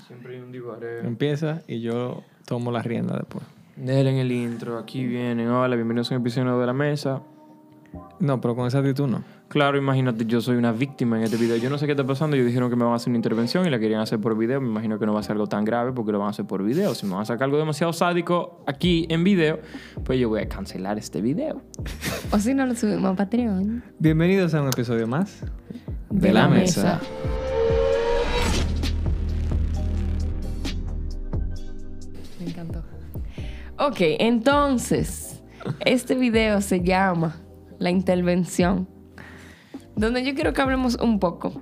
Siempre hay un divareo. Empieza y yo tomo la rienda después. Déjenle en el intro, aquí vienen. Hola, bienvenidos a un episodio de La Mesa. No, pero con esa actitud no. Claro, imagínate, yo soy una víctima en este video. Yo no sé qué está pasando. Ellos dijeron que me van a hacer una intervención y la querían hacer por video. Me imagino que no va a ser algo tan grave porque lo van a hacer por video. Si me van a sacar algo demasiado sádico aquí en video, pues yo voy a cancelar este video. O si no lo subimos a Patreon. Bienvenidos a un episodio más De la mesa. Me Ok, entonces, este video se llama La intervención, donde yo quiero que hablemos un poco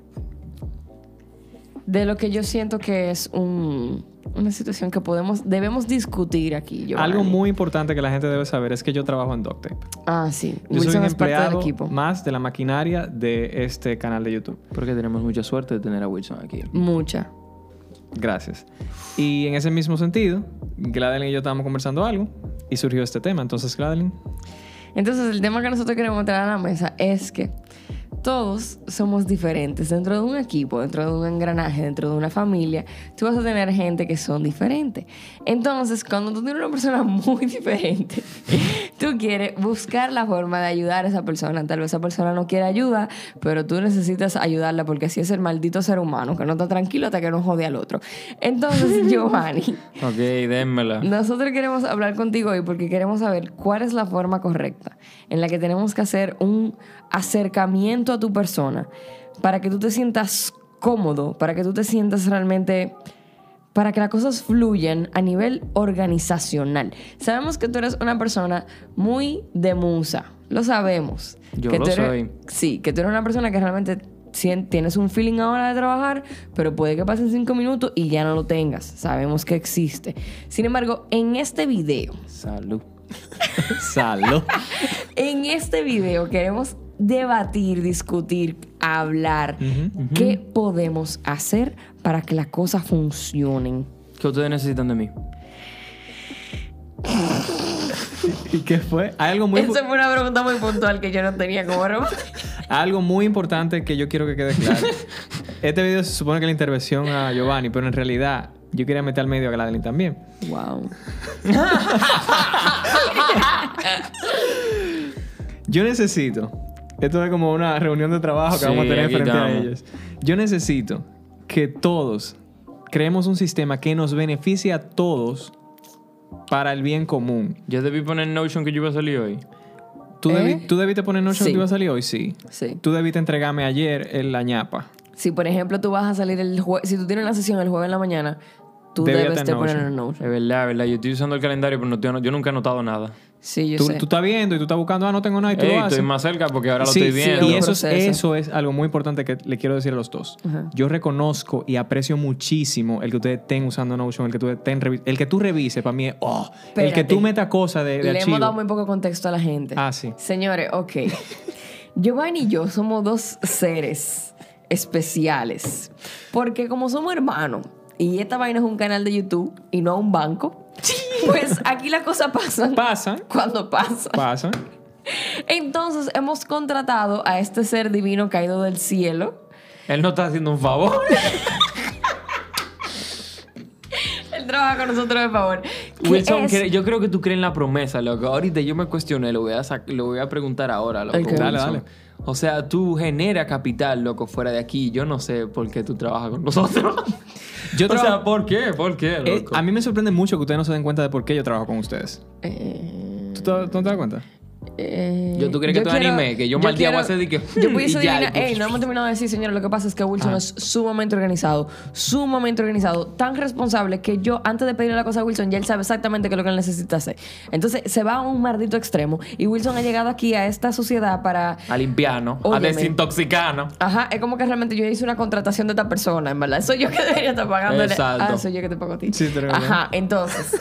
de lo que yo siento que es un- una situación que podemos, debemos discutir aquí. Giovanni. Algo muy importante que la gente debe saber es que yo trabajo en DocTape. Ah, sí. Yo soy Wilson un es parte del empleado equipo. más de la maquinaria de este canal de YouTube. Porque tenemos mucha suerte de tener a Wilson aquí. Mucha. Gracias. Y en ese mismo sentido, Gladeline y yo estábamos conversando algo y surgió este tema. Entonces, Gladeline, Entonces, el tema que nosotros queremos traer a la mesa es que todos somos diferentes. Dentro de un equipo, dentro de un engranaje, dentro de una familia, tú vas a tener gente que son diferentes. Entonces, cuando tú tienes una persona muy diferente, tú quieres buscar la forma de ayudar a esa persona. Tal vez esa persona no quiere ayuda, pero tú necesitas ayudarla porque así es el maldito ser humano, que no está tranquilo hasta que no jode al otro. Entonces, Giovanni, Ok, dénmela. nosotros queremos hablar contigo hoy porque queremos saber cuál es la forma correcta en la que tenemos que hacer un acercamiento a tu persona para que tú te sientas cómodo, para que tú te sientas realmente para que las cosas fluyan a nivel organizacional. Sabemos que tú eres una persona muy de musa, lo sabemos. Yo que lo tú eres- soy. Sí, que tú eres una persona que realmente tienes un feeling ahora de trabajar, pero puede que pasen cinco minutos y ya no lo tengas. Sabemos que existe. Sin embargo, en este video, Salud. salud. en este video queremos debatir, discutir, hablar qué podemos hacer para que las cosas funcionen. ¿Qué ustedes necesitan de mí? ¿Y qué fue? Hay algo muy, Esa fue una pregunta muy puntual que yo no tenía como algo muy importante que yo quiero que quede claro. Este video se supone que es la intervención a Giovanni, pero en realidad yo quería meter al medio a Gladeline también. Wow. Yo necesito, esto es como una reunión de trabajo que Sí, vamos a tener frente a estamos. ellos. Yo necesito que todos creemos un sistema que nos beneficie a todos para el bien común. Yo debí poner Notion que yo iba a salir hoy. ¿Tú, ¿Eh? debi- ¿tú debiste poner Notion Sí. que iba a salir hoy? Sí. Sí. Tú debiste entregarme ayer el la ñapa. Si por ejemplo tú vas a salir el jueves, si tú tienes una sesión el jueves en la mañana, tú Debía debes de tener poner Notion. en Notion. Es verdad, es verdad. Yo estoy usando el calendario, pero no, yo, no- yo nunca he notado nada. Sí, yo Tú, sé. tú estás viendo y tú estás buscando, ah, no tengo nada y tú Ey, lo haces. estoy más cerca porque ahora lo Sí, estoy sí, viendo. y un eso es, eso es algo muy importante que le quiero decir a los dos. Ajá. Yo reconozco y aprecio muchísimo el que ustedes estén usando Notion, el que, tú estén el que tú revises, para mí es, oh, el que Espérate. tú metas cosas de, de Le archivo. hemos dado muy poco contexto a la gente. Ah, sí. Señores, ok. Giovanni y yo somos dos seres especiales. Porque como somos hermanos y esta vaina es un canal de YouTube y no un banco, pues aquí las cosas pasan Pasan, cuando pasan. pasan. Entonces hemos contratado a este ser divino caído del cielo. Él no está haciendo un favor. Él trabaja con nosotros de favor. Wilson, es- yo creo que tú crees en la promesa, loco. Ahorita yo me cuestioné, lo voy a, lo voy a preguntar ahora, loco. Ok. Dale, dale. O sea, tú generas capital, loco, fuera de aquí. Yo no sé por qué tú trabajas con nosotros. Yo o sea, ¿por qué? ¿Por qué, Eh, a mí me sorprende mucho que ustedes no se den cuenta de por qué yo trabajo con ustedes. Eh, ¿Tú te, tú no te das cuenta? Eh, Yo, ¿tú crees que tú quiero- anime? Que yo mal día voy a hacer de que, Yo pudiese y adivinar- y- Ey, no hemos terminado de decir, señores. Lo que pasa es que Wilson Ah. es sumamente organizado, sumamente organizado, tan responsable que yo, antes de pedirle la cosa a Wilson, ya él sabe exactamente qué es lo que él necesita hacer. Entonces se va a un maldito extremo y Wilson ha llegado aquí a esta sociedad para. A limpiarnos, a desintoxicarnos. Ajá, es como que realmente yo hice una contratación de esta persona, en verdad. Soy yo que debería estar pagándole. Exacto. Ah, soy yo que te pago a ti. Sí, Ajá, entonces.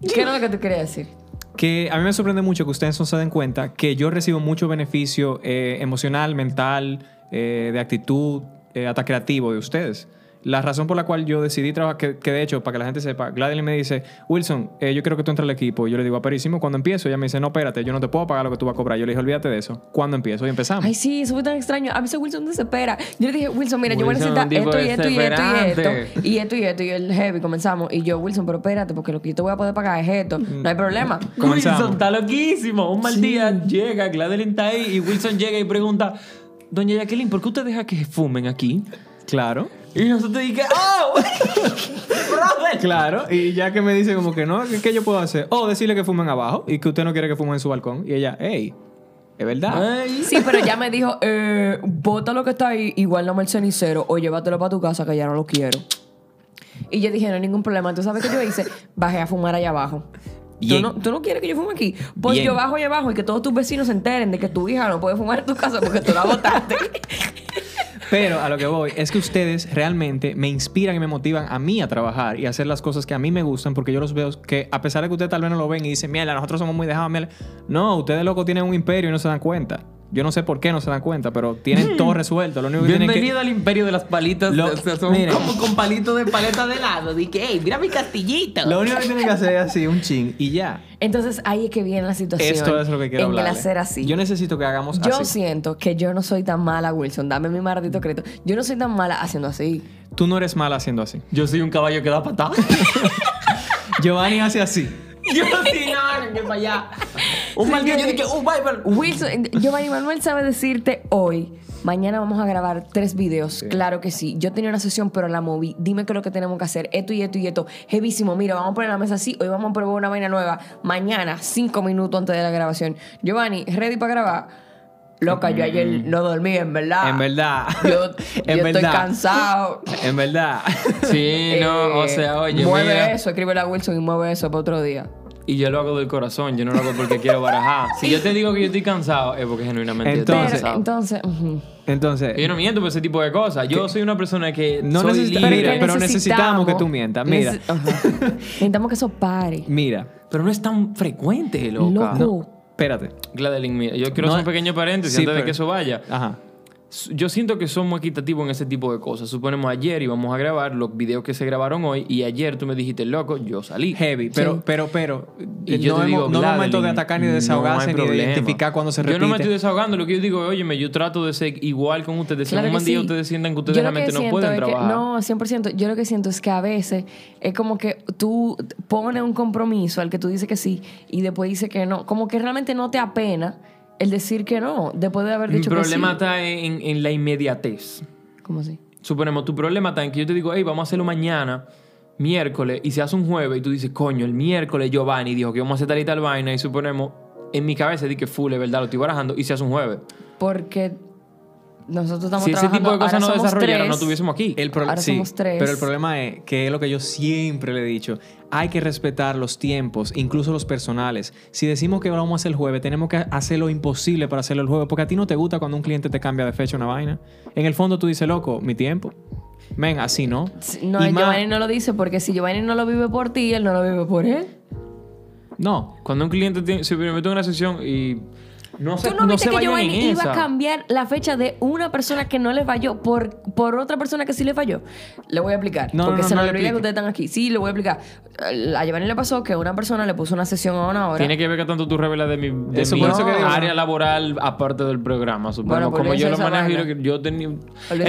¿Qué era lo que tú querías decir? Que a mí me sorprende mucho que ustedes no se den cuenta que yo recibo mucho beneficio eh, emocional, mental, eh, de actitud, eh, hasta creativo de ustedes. La razón por la cual yo decidí trabajar, que, que de hecho, para que la gente sepa, Gladys me dice, Wilson, eh, yo quiero que tú entres al equipo. Yo le digo, aperísimo, ¿cuándo empiezo? Ella me dice, no, espérate, yo no te puedo pagar lo que tú vas a cobrar. Yo le dije, olvídate de eso. ¿Cuándo empiezo? Y empezamos. Ay, sí, eso fue tan extraño. A veces Wilson desespera. Yo le dije, Wilson, mira, yo voy a necesitar esto y esto y esto y esto. Y esto y esto. Y el heavy, comenzamos. Y yo, Wilson, pero espérate, porque lo que yo te voy a poder pagar es esto. No hay problema. Comenzamos. Wilson está loquísimo. Un mal día llega, Gladeline está ahí y Wilson llega y pregunta, Doña Jacqueline, ¿por qué usted deja que fumen aquí? Claro. Y nosotros dijimos, ¡oh! brother! Claro, y ya que me dice como que no, ¿qué, qué yo puedo hacer? O decirle que fumen abajo y que usted no quiere que fumen en su balcón. Y ella, hey, es verdad. Ay, Sí, pero ya me dijo, eh, bota lo que está ahí, igual no el cenicero, o llévatelo para tu casa que ya no lo quiero. Y yo dije, no hay ningún problema. ¿Tú sabes qué yo hice? Bajé a fumar allá abajo. ¿Tú no, ¿Tú no quieres que yo fume aquí? Pues Bien. yo bajo allá abajo y que todos tus vecinos se enteren de que tu hija no puede fumar en tu casa porque tú la botaste. Pero a lo que voy es que ustedes realmente me inspiran y me motivan a mí a trabajar y a hacer las cosas que a mí me gustan porque yo los veo que a pesar de que ustedes tal vez no lo ven y dicen, mierda, nosotros somos muy dejados, mierda". No, ustedes loco tienen un imperio y no se dan cuenta. Yo no sé por qué no se dan cuenta, pero tienen todo resuelto. Lo único que tienen que... Bienvenido al imperio de las palitas. Lo- o sea, son miren. como con palitos de paleta de helado. Dije, hey, mira mi castillito. Lo único que tienen que hacer es así, un chin y ya. Entonces ahí es que viene la situación. Esto es lo que quiero En el hacer así. Yo necesito que hagamos Yo así. siento que yo no soy tan mala, Wilson. Dame mi maldito crédito. Yo no soy tan mala haciendo así. Tú no eres mala haciendo así. Yo soy un caballo que da patada. Giovanni hace así. Yo sí, no, que para allá. Un mal día, yo dije, oh, bye, bye. Wilson, Giovanni Manuel sabe decirte hoy. Mañana vamos a grabar tres videos. Claro que sí. Yo tenía una sesión, pero la moví. Dime qué es lo que tenemos que hacer. Esto y esto y esto. Jevísimo. Mira, vamos a poner la mesa así. Hoy vamos a probar una vaina nueva. Mañana, cinco minutos antes de la grabación. Giovanni, ¿ready para grabar? Loca, yo ayer no dormí, en verdad. En verdad. Yo, en yo verdad. estoy cansado. En verdad. Sí, no, o Eh, sea, oye, Mueve mira. eso, escríbele a Wilson y mueve eso para otro día. Y yo lo hago del corazón, yo no lo hago porque quiero barajar. Si yo te digo que yo estoy cansado, es porque genuinamente yo estoy Entonces- Pero, cansado. entonces. Entonces, Yo no miento por ese tipo de cosas. Yo soy una persona que No soy necesita- libre, pero necesitamos que tú mientas. Mira. Neces-. Necesitamos que eso pare. mira, pero no es tan frecuente, loca. Loco. Espérate. Gladeline, mira, yo quiero No, hacer un pequeño paréntesis sí, antes de que eso vaya. Ajá. Yo siento que somos equitativos en ese tipo de cosas. Suponemos ayer íbamos a grabar los videos que se grabaron hoy y ayer tú me dijiste, loco, yo salí. Heavy, pero, Sí. pero, pero. Y eh, yo no, te digo, no es momento de atacar ni de desahogarse ni de identificar cuando se Yo repite. no me estoy desahogando. Lo que yo digo, oye, yo trato de ser igual con ustedes. Si Claro buen día sí. ustedes sientan que ustedes Yo que realmente no pueden es que- trabajar. no, 100%. Yo lo que siento es que a veces es como que tú pones un compromiso al que tú dices que sí y después dices que no. Como que realmente no te apena el decir que no, después de haber Mi dicho que sí. problema está en, en la inmediatez. ¿Cómo así? Suponemos, tu problema está en que yo te digo, hey, vamos a hacerlo mañana, miércoles, y se hace un jueves, y tú dices, coño, el miércoles Giovanni dijo que vamos a hacer tal y tal vaina, y suponemos, en mi cabeza di que full, es verdad, lo estoy barajando, y se hace un jueves. Porque nosotros estamos Si ese trabajando. tipo de cosas no somos desarrollaran, no tres. estuviésemos aquí. El pro- Ahora sí, somos tres. Pero el problema es que es lo que yo siempre le he dicho. Hay que respetar los tiempos, incluso los personales. Si decimos que lo vamos a hacer el jueves, tenemos que hacer lo imposible para hacerlo el jueves. Porque a ti no te gusta cuando un cliente te cambia de fecha una vaina. En el fondo tú dices, loco, mi tiempo. Ven, así no. No, Y más- Giovanni no lo dice porque si Giovanni no lo vive por ti, él no lo vive por él. No. Cuando un cliente tiene, se me mete en una sesión y no se, ¿Tú no, no viste se que Giovanni iba esa. a cambiar la fecha de una persona que no le falló por, por otra persona que sí le falló? Le voy a explicar. No, porque no, se no me le olvida que ustedes están aquí. Sí, le voy a explicar. A Giovanni le pasó que una persona le puso una sesión a una hora. Tiene que ver que tanto tú revelas de mi, de Eso, mi por eso que digo, área laboral aparte del programa. Suponemos, Bueno, como yo lo manejo y lo vaina. que yo tenía. El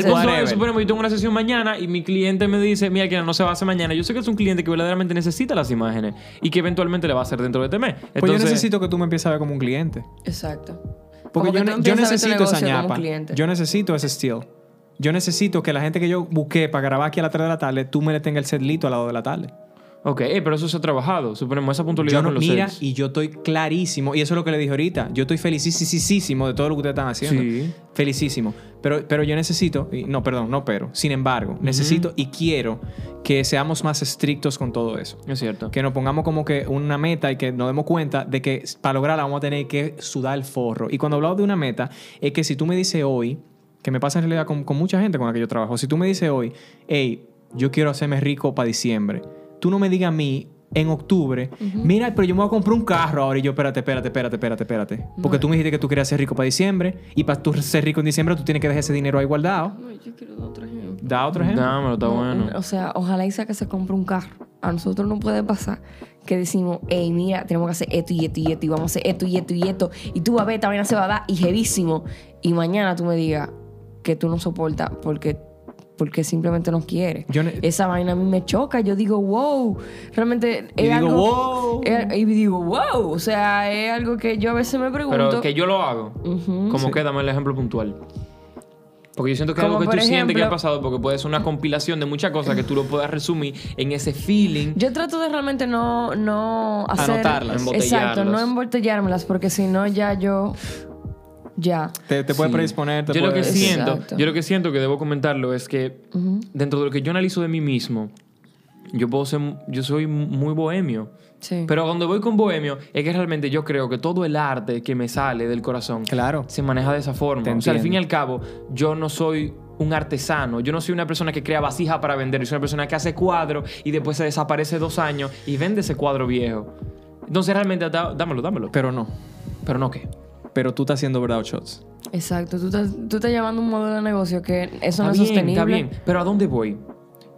punto suponemos, yo tengo una sesión mañana y mi cliente me dice, mira, que no se va a hacer mañana. Yo sé que es un cliente que verdaderamente necesita las imágenes y que eventualmente le va a hacer dentro de este mes. Pues yo Entonces, necesito que tú me empieces a ver como un cliente. Exacto. Porque yo, ne- necesito esa ñapa. Yo necesito ese steel. Yo necesito que la gente que yo busqué para grabar aquí a las 3 de la tarde, tú me le tengas el setlito a las 2 de la tarde. Ok, eh, pero eso se ha trabajado. Suponemos esa puntualidad Yo no, con los mira, y yo estoy clarísimo, y eso es lo que le dije ahorita. Yo estoy felicísimo de todo lo que ustedes están haciendo. Sí. Felicísimo. Pero, pero yo necesito, y- no, perdón, no pero. Sin embargo, necesito y quiero que seamos más estrictos con todo eso. Es cierto. Que nos pongamos como que una meta y que nos demos cuenta de que para lograrla vamos a tener que sudar el forro. Y cuando hablamos de una meta, es que si tú me dices hoy, que me pasa en realidad con, con mucha gente con la que yo trabajo, si tú me dices hoy, hey, yo quiero hacerme rico para diciembre, tú no me digas a mí en octubre, mira, pero yo me voy a comprar un carro ahora y yo, espérate, espérate, espérate, espérate, espérate. Porque tú me dijiste que tú querías ser rico para diciembre y para tú ser rico en diciembre tú tienes que dejar ese dinero ahí guardado. No, yo quiero dar otro ejemplo. Da otro ejemplo. Dámelo, está No, bueno. O sea, ojalá y sea que se compre un carro. A nosotros no puede pasar que decimos, hey, mira, tenemos que hacer esto y esto y esto, y vamos a hacer esto y esto y esto, y tú vas a ver, esta vaina se va a dar, y jevísimo. Y mañana tú me digas que tú no soportas porque, porque simplemente no quieres. Yo ne- Esa vaina a mí me choca. Yo digo, wow, realmente Y es digo, algo. wow. es- y digo, wow. O sea, es algo que yo a veces me pregunto. Pero que yo lo hago. Ujú. Como que dame el ejemplo puntual. Porque yo siento que es Como algo que por tú sientes que ha pasado porque puede ser una compilación de muchas cosas que tú lo puedas resumir en ese feeling. Yo trato de realmente no, no hacer... Anotarlas. Exacto, no embotellármelas porque si no ya yo... Ya. Te, te puede Sí. predisponer, te yo lo que puede- siento, Exacto. yo lo que siento que debo comentarlo es que dentro de lo que yo analizo de mí mismo, yo puedo ser, yo soy muy bohemio. Sí. Pero cuando voy con bohemio, es que realmente yo creo que todo el arte que me sale del corazón Claro. se maneja de esa forma. Te o sea, al fin y al cabo, yo no soy un artesano. Yo no soy una persona que crea vasija para vender. Yo soy una persona que hace cuadro y después se desaparece dos años y vende ese cuadro viejo. Entonces, realmente, dámelo, dámelo. Pero no. Pero no, ¿qué? Pero tú estás haciendo verdad shots. Exacto. Tú estás, tú estás llevando un modelo de negocio que eso no Está es bien, sostenible. está bien. Pero ¿a dónde voy?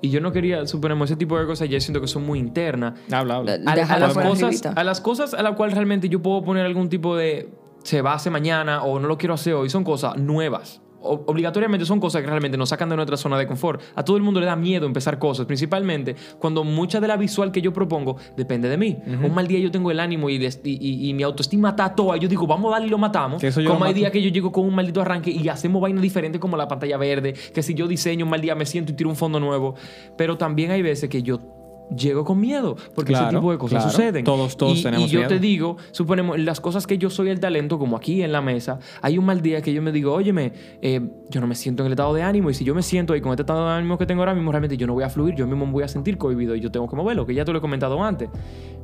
Y yo no quería, suponemos, ese tipo de cosas ya siento que son muy internas. Habla, habla. La- a, a las cosas, a las cosas a las cuales realmente yo puedo poner algún tipo de se va a hacer mañana o no lo quiero hacer hoy son cosas nuevas obligatoriamente son cosas que realmente nos sacan de nuestra zona de confort. A todo el mundo le da miedo empezar cosas principalmente cuando mucha de la visual que yo propongo depende de mí. Un mal día yo tengo el ánimo y, y- y- y mi autoestima está toda yo digo vamos a darle y lo matamos Que eso como lo hay días que yo llego con un maldito arranque y hacemos vainas diferentes como la pantalla verde que si yo diseño un mal día me siento y tiro un fondo nuevo. Pero también hay veces que yo llego con miedo porque ese tipo de cosas claro. suceden Todos- todos y, tenemos y yo miedo. te digo, suponemos, las cosas que yo soy el talento, como aquí en la mesa, hay un mal día que yo me digo, óyeme, eh, yo no me siento en el estado de ánimo, y si yo me siento ahí con este estado de ánimo que tengo ahora mismo, realmente yo no voy a fluir, yo mismo me voy a sentir cohibido y yo tengo que moverlo, que ya te lo he comentado antes.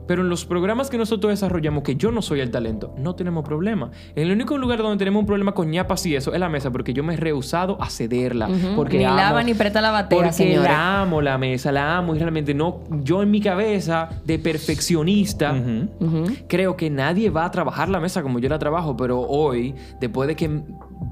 Pero en los programas que nosotros desarrollamos, que yo no soy el talento, no tenemos problema. En el único lugar donde tenemos un problema con ñapas y eso es la mesa, porque yo me he rehusado a cederla. porque Ni amo- lava ni presta la batea, porque la amo la mesa, la amo y realmente no, yo en mi cabeza de perfeccionista, creo que nadie va a trabajar la mesa como yo la trabajo, pero hoy, después de que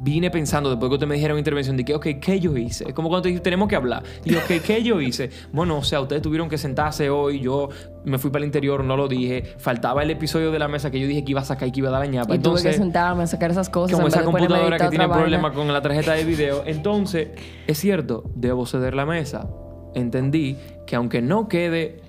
vine pensando, después que usted me dijera una intervención, de que, ok, ¿qué yo hice? Es como cuando te dije, tenemos que hablar. Y yo, ok, ¿qué yo hice? Bueno, o sea, ustedes tuvieron que sentarse hoy, yo me fui para el interior, no lo dije, faltaba el episodio de la mesa que yo dije que iba a sacar y que iba a dar la ñapa. Y tuve que Entonces, sentarme a sacar esas cosas. como esa computadora que tiene problemas con la tarjeta de video. Entonces, es cierto, debo ceder la mesa. Entendí que aunque no quede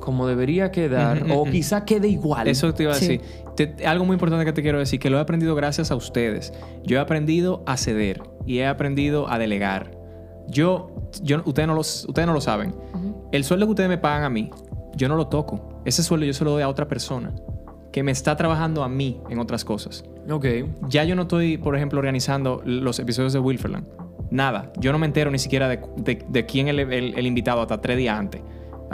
como debería quedar, o quizá quede igual. Eso te iba a Sí. decir. Te- algo muy importante que te quiero decir, que lo he aprendido gracias a ustedes. Yo he aprendido a ceder y he aprendido a delegar. Yo, yo ustedes, no los, ustedes no lo saben. El sueldo que ustedes me pagan a mí, yo no lo toco. Ese sueldo yo se lo doy a otra persona que me está trabajando a mí en otras cosas. Ok. Ya yo no estoy, por ejemplo, organizando los episodios de Wilferland. Nada. Yo no me entero ni siquiera de, de- de quién el, el- el invitado hasta tres días antes.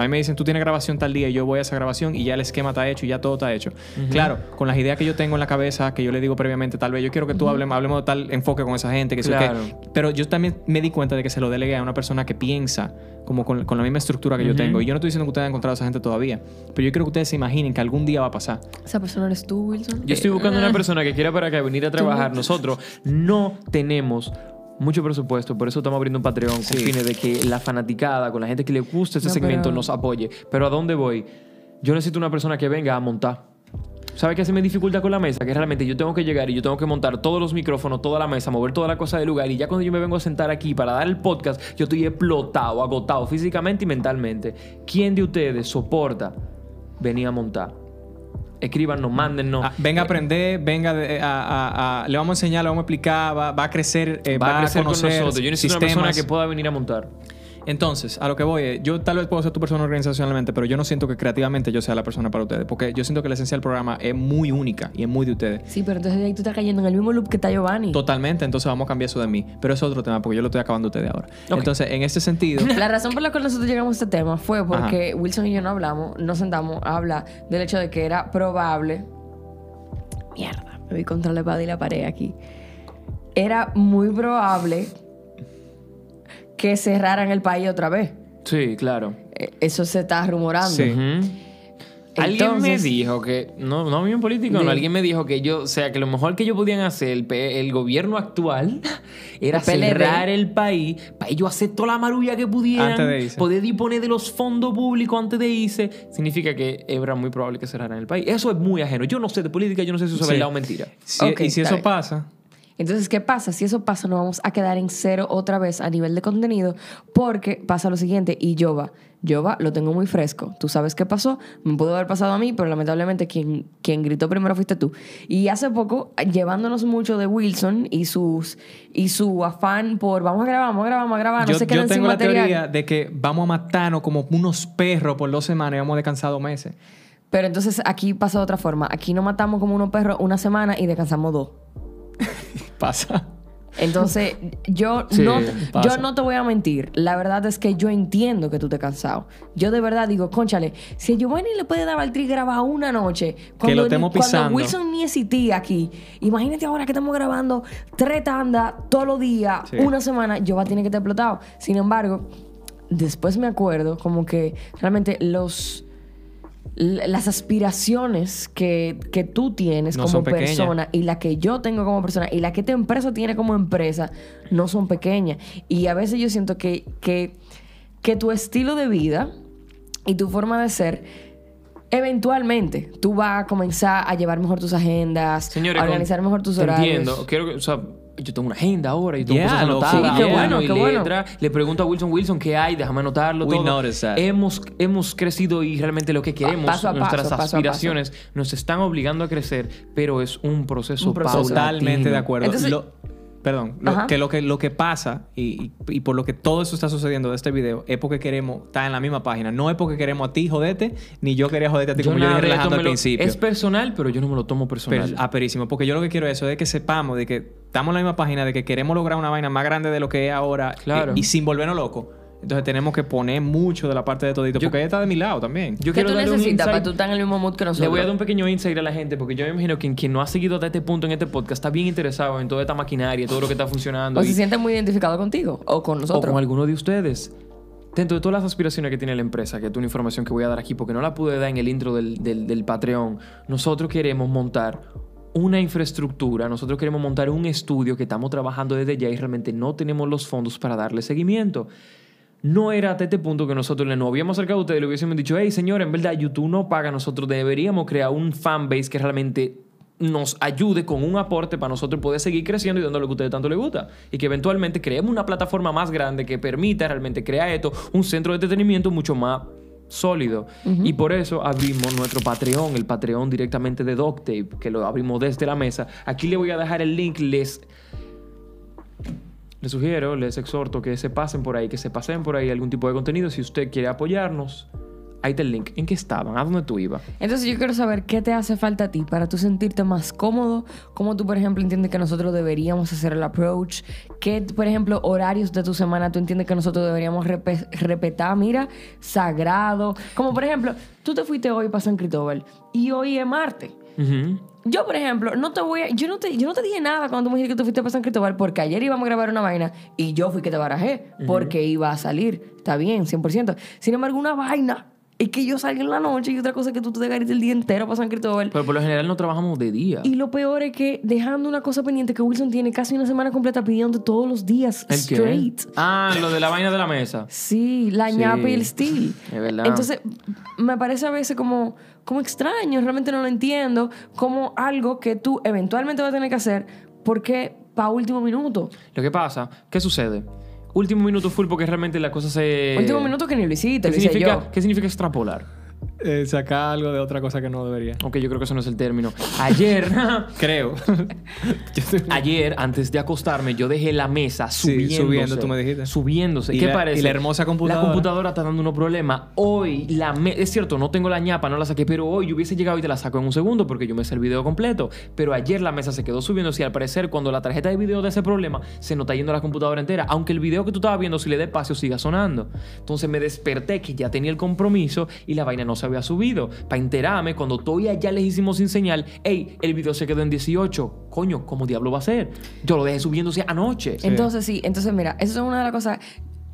A mí me dicen, tú tienes grabación tal día y yo voy a esa grabación y ya el esquema está hecho y ya todo está hecho. Claro, con las ideas que yo tengo en la cabeza, que yo le digo previamente, tal vez yo quiero que tú hablemos, hablemos de tal enfoque con esa gente, que sé. Claro. Pero yo también me di cuenta de que se lo delegué a una persona que piensa como con, con la misma estructura que yo tengo. Y yo no estoy diciendo que ustedes han encontrado a esa gente todavía, pero yo quiero que ustedes se imaginen que algún día va a pasar. Esa persona eres tú, Wilson. Yo estoy buscando una persona que quiera para acá venir a trabajar. Nosotros no tenemos mucho presupuesto, por eso estamos abriendo un Patreon con Sí. fines de que la fanaticada, con la gente que le gusta este No, segmento, pero- nos apoye. Pero ¿a dónde voy? Yo necesito una persona que venga a montar. ¿Sabe qué se me dificulta con la mesa? Que realmente yo tengo que llegar y yo tengo que montar todos los micrófonos, toda la mesa, mover toda la cosa del lugar. Y ya cuando yo me vengo a sentar aquí para dar el podcast, yo estoy explotado, agotado físicamente y mentalmente. ¿Quién de ustedes soporta venir a montar? Escríbanos, mándennos. Ah, venga a aprender, venga de- a, a- a- le vamos a enseñar, le vamos a explicar, va, va a crecer, eh, va a crecer con conocer nosotros. Yo necesito una persona que pueda venir a montar. Entonces, a lo que voy, eh, yo tal vez puedo ser tu persona organizacionalmente, pero yo no siento que creativamente yo sea la persona para ustedes, porque yo siento que la esencia del programa es muy única y es muy de ustedes. Sí, pero entonces ahí tú estás cayendo en el mismo loop que está Giovanni. Totalmente, entonces vamos a cambiar eso de mí. Pero es otro tema, porque yo lo estoy acabando ustedes ahora. Entonces, en ese sentido, La razón por la cual nosotros llegamos a este tema fue porque Wilson y yo no hablamos, nos sentamos a hablar del hecho de que era probable. Mierda, me vi contra la espada y la pared aquí. Era muy probable que cerraran el país otra vez. Sí, claro. Eh, Eso se está rumorando. Sí. Alguien me dijo que, no, no a mí en político, no, alguien me dijo que yo, o sea, que lo mejor que ellos podían hacer, el, gobierno actual, era El cerrar el país para ellos hacer toda la marulla que pudieran, Antes de irse. poder disponer de los fondos públicos antes de irse, significa que era muy probable que cerraran el país. Eso es muy ajeno. Yo no sé de política, yo no sé si eso es Sí. verdad o mentira. Si- Ok, y si eso bien. pasa, Entonces, ¿qué pasa? Si eso pasa, nos vamos a quedar en cero otra vez a nivel de contenido, porque pasa lo siguiente, y Jova, Jova lo tengo muy fresco. Tú sabes qué pasó, me pudo haber pasado a mí, pero lamentablemente quien, quien gritó primero fuiste tú. Y hace poco, llevándonos mucho de Wilson y sus y su afán por vamos a grabar, vamos a grabar, vamos a grabar, no yo, se yo queden sin tengo la material. teoría de que vamos a matarnos como unos perros por dos semanas y vamos a descansar dos meses. Pero entonces aquí pasa de otra forma. Aquí no matamos como unos perros una semana y descansamos dos. Pasa. Entonces, yo, Sí, no, pasa. yo no te voy a mentir. La verdad es que yo entiendo que tú te cansado. Yo de verdad digo, conchale, si a Giovanni le puede dar al tri grabar una noche, cuando, lo ni- estemos cuando. Wilson ni existía aquí, imagínate ahora que estamos grabando tres tandas todos los días, Sí. una semana, yo va a tener que estar explotado. Sin embargo, después me acuerdo como que realmente los las aspiraciones que, que tú tienes No como persona y la que yo tengo como persona y la que esta empresa tiene como empresa no son pequeñas. Y a veces yo siento que, que, que tu estilo de vida y tu forma de ser, eventualmente tú vas a comenzar a llevar mejor tus agendas, Señores, a organizar mejor tus horarios. Entiendo. Quiero que, o sea, yo tengo una agenda ahora y tengo Yeah, cosas anotadas. Sí, qué y bueno, y qué bueno. letra. Le pregunto a Wilson, Wilson, ¿qué hay? Déjame anotarlo We todo. that. Hemos, hemos crecido y realmente lo que queremos, Paso a paso, nuestras paso a paso. aspiraciones, nos están obligando a crecer, pero es un proceso, Un proceso. Totalmente de acuerdo. Entonces- Lo- perdón, lo- que, lo que lo que pasa y, y- y por lo que todo eso está sucediendo de este video es porque queremos estar en la misma página. No es porque queremos a ti jodete, ni yo quería joderte a ti Yo como yo nada dije de relajando al principio. Es personal, pero yo no me lo tomo personal. Pero, ah, perísimo. Porque yo lo que quiero es eso, de que sepamos de que estamos en la misma página, de que queremos lograr una vaina más grande de lo que es ahora Claro. y, y sin volvernos locos. Entonces tenemos que poner mucho de la parte de todito. Yo- porque ella está de mi lado también. yo ¿Qué quiero tú necesitas para tú estar en el mismo mood que nosotros? Le voy a dar un pequeño insight a la gente, porque yo me imagino que quien no ha seguido hasta este punto en este podcast está bien interesado en toda esta maquinaria, todo lo que está funcionando. ¿O y- se siente muy identificado contigo? ¿O con o nosotros? con alguno de ustedes. Dentro de todas las aspiraciones que tiene la empresa, que es una información que voy a dar aquí porque no la pude dar en el intro del, del, del Patreon, nosotros queremos montar una infraestructura, nosotros queremos montar un estudio que estamos trabajando desde ya y realmente no tenemos los fondos para darle seguimiento. No era hasta este punto que nosotros le nos habíamos acercado a ustedes y le hubiésemos dicho, hey señor, en verdad YouTube no paga, nosotros deberíamos crear un fanbase que realmente nos ayude con un aporte para nosotros poder seguir creciendo y dando lo que a ustedes tanto les gusta. Y que eventualmente creemos una plataforma más grande que permita realmente crear esto, un centro de entretenimiento mucho más sólido. Y por eso abrimos nuestro Patreon, el Patreon directamente de Doctape, que lo abrimos desde la mesa. Aquí le voy a dejar el link, les... Les sugiero, les exhorto que se pasen por ahí, que se pasen por ahí algún tipo de contenido. Si usted quiere apoyarnos, ahí está el link. ¿En qué estaban? ¿A dónde tú ibas? Entonces yo quiero saber qué te hace falta a ti para tú sentirte más cómodo, cómo tú, por ejemplo, entiendes que nosotros deberíamos hacer el approach, qué, por ejemplo, horarios de tu semana tú entiendes que nosotros deberíamos repetir, mira, sagrado. Como por ejemplo, tú te fuiste hoy para San Cristóbal y hoy es martes. Ujú. Yo, por ejemplo, no te voy a, yo no te, yo no te dije nada cuando tú me dijiste que tú fuiste para San Cristóbal porque ayer íbamos a grabar una vaina y yo fui que te barajé porque iba a salir. Está bien, 100%. Sin embargo, una vaina es que yo salga en la noche y otra cosa es que tú te agarres el día entero para San Cristóbal. Pero por lo general no trabajamos de día. Y lo peor es que dejando una cosa pendiente que Wilson tiene casi una semana completa pidiendo todos los días ¿El qué? straight. Ah, lo de la vaina de la mesa. Sí, la Sí. ñapa y el steel. Es verdad. Entonces, me parece a veces como, como extraño, realmente no lo entiendo, como algo que tú eventualmente vas a tener que hacer porque para último minuto. Lo que pasa, ¿qué sucede? Último minuto full porque realmente la cosa se... último minuto que ni lo hiciste, ¿Qué lo hice significa, yo. ¿Qué significa extrapolar? Eh, sacar algo de otra cosa que no debería. Ok, yo creo que eso no es el término. Ayer, Creo. Ayer, antes de acostarme, yo dejé la mesa Sí, subiéndose. subiendo, tú me dijiste. Subiéndose. Y ¿Qué la- parece? y la hermosa computadora. La computadora está dando unos problemas. Hoy, la es cierto, no tengo la ñapa, no la saqué, pero hoy yo hubiese llegado y te la saco en un segundo porque yo me sé el video completo. Pero ayer la mesa se quedó subiéndose y al parecer, cuando la tarjeta de video de ese problema, se nos está yendo la computadora entera. Aunque el video que tú estabas viendo, si le da espacio, siga sonando. Entonces me desperté que ya tenía el compromiso y la vaina no se había subido. Para enterarme, cuando todavía ya les hicimos sin señal, hey, el video se quedó en 18. Coño, ¿cómo diablo va a ser? Yo lo dejé subiéndose anoche. Entonces, sí, entonces mira, eso es una de las cosas.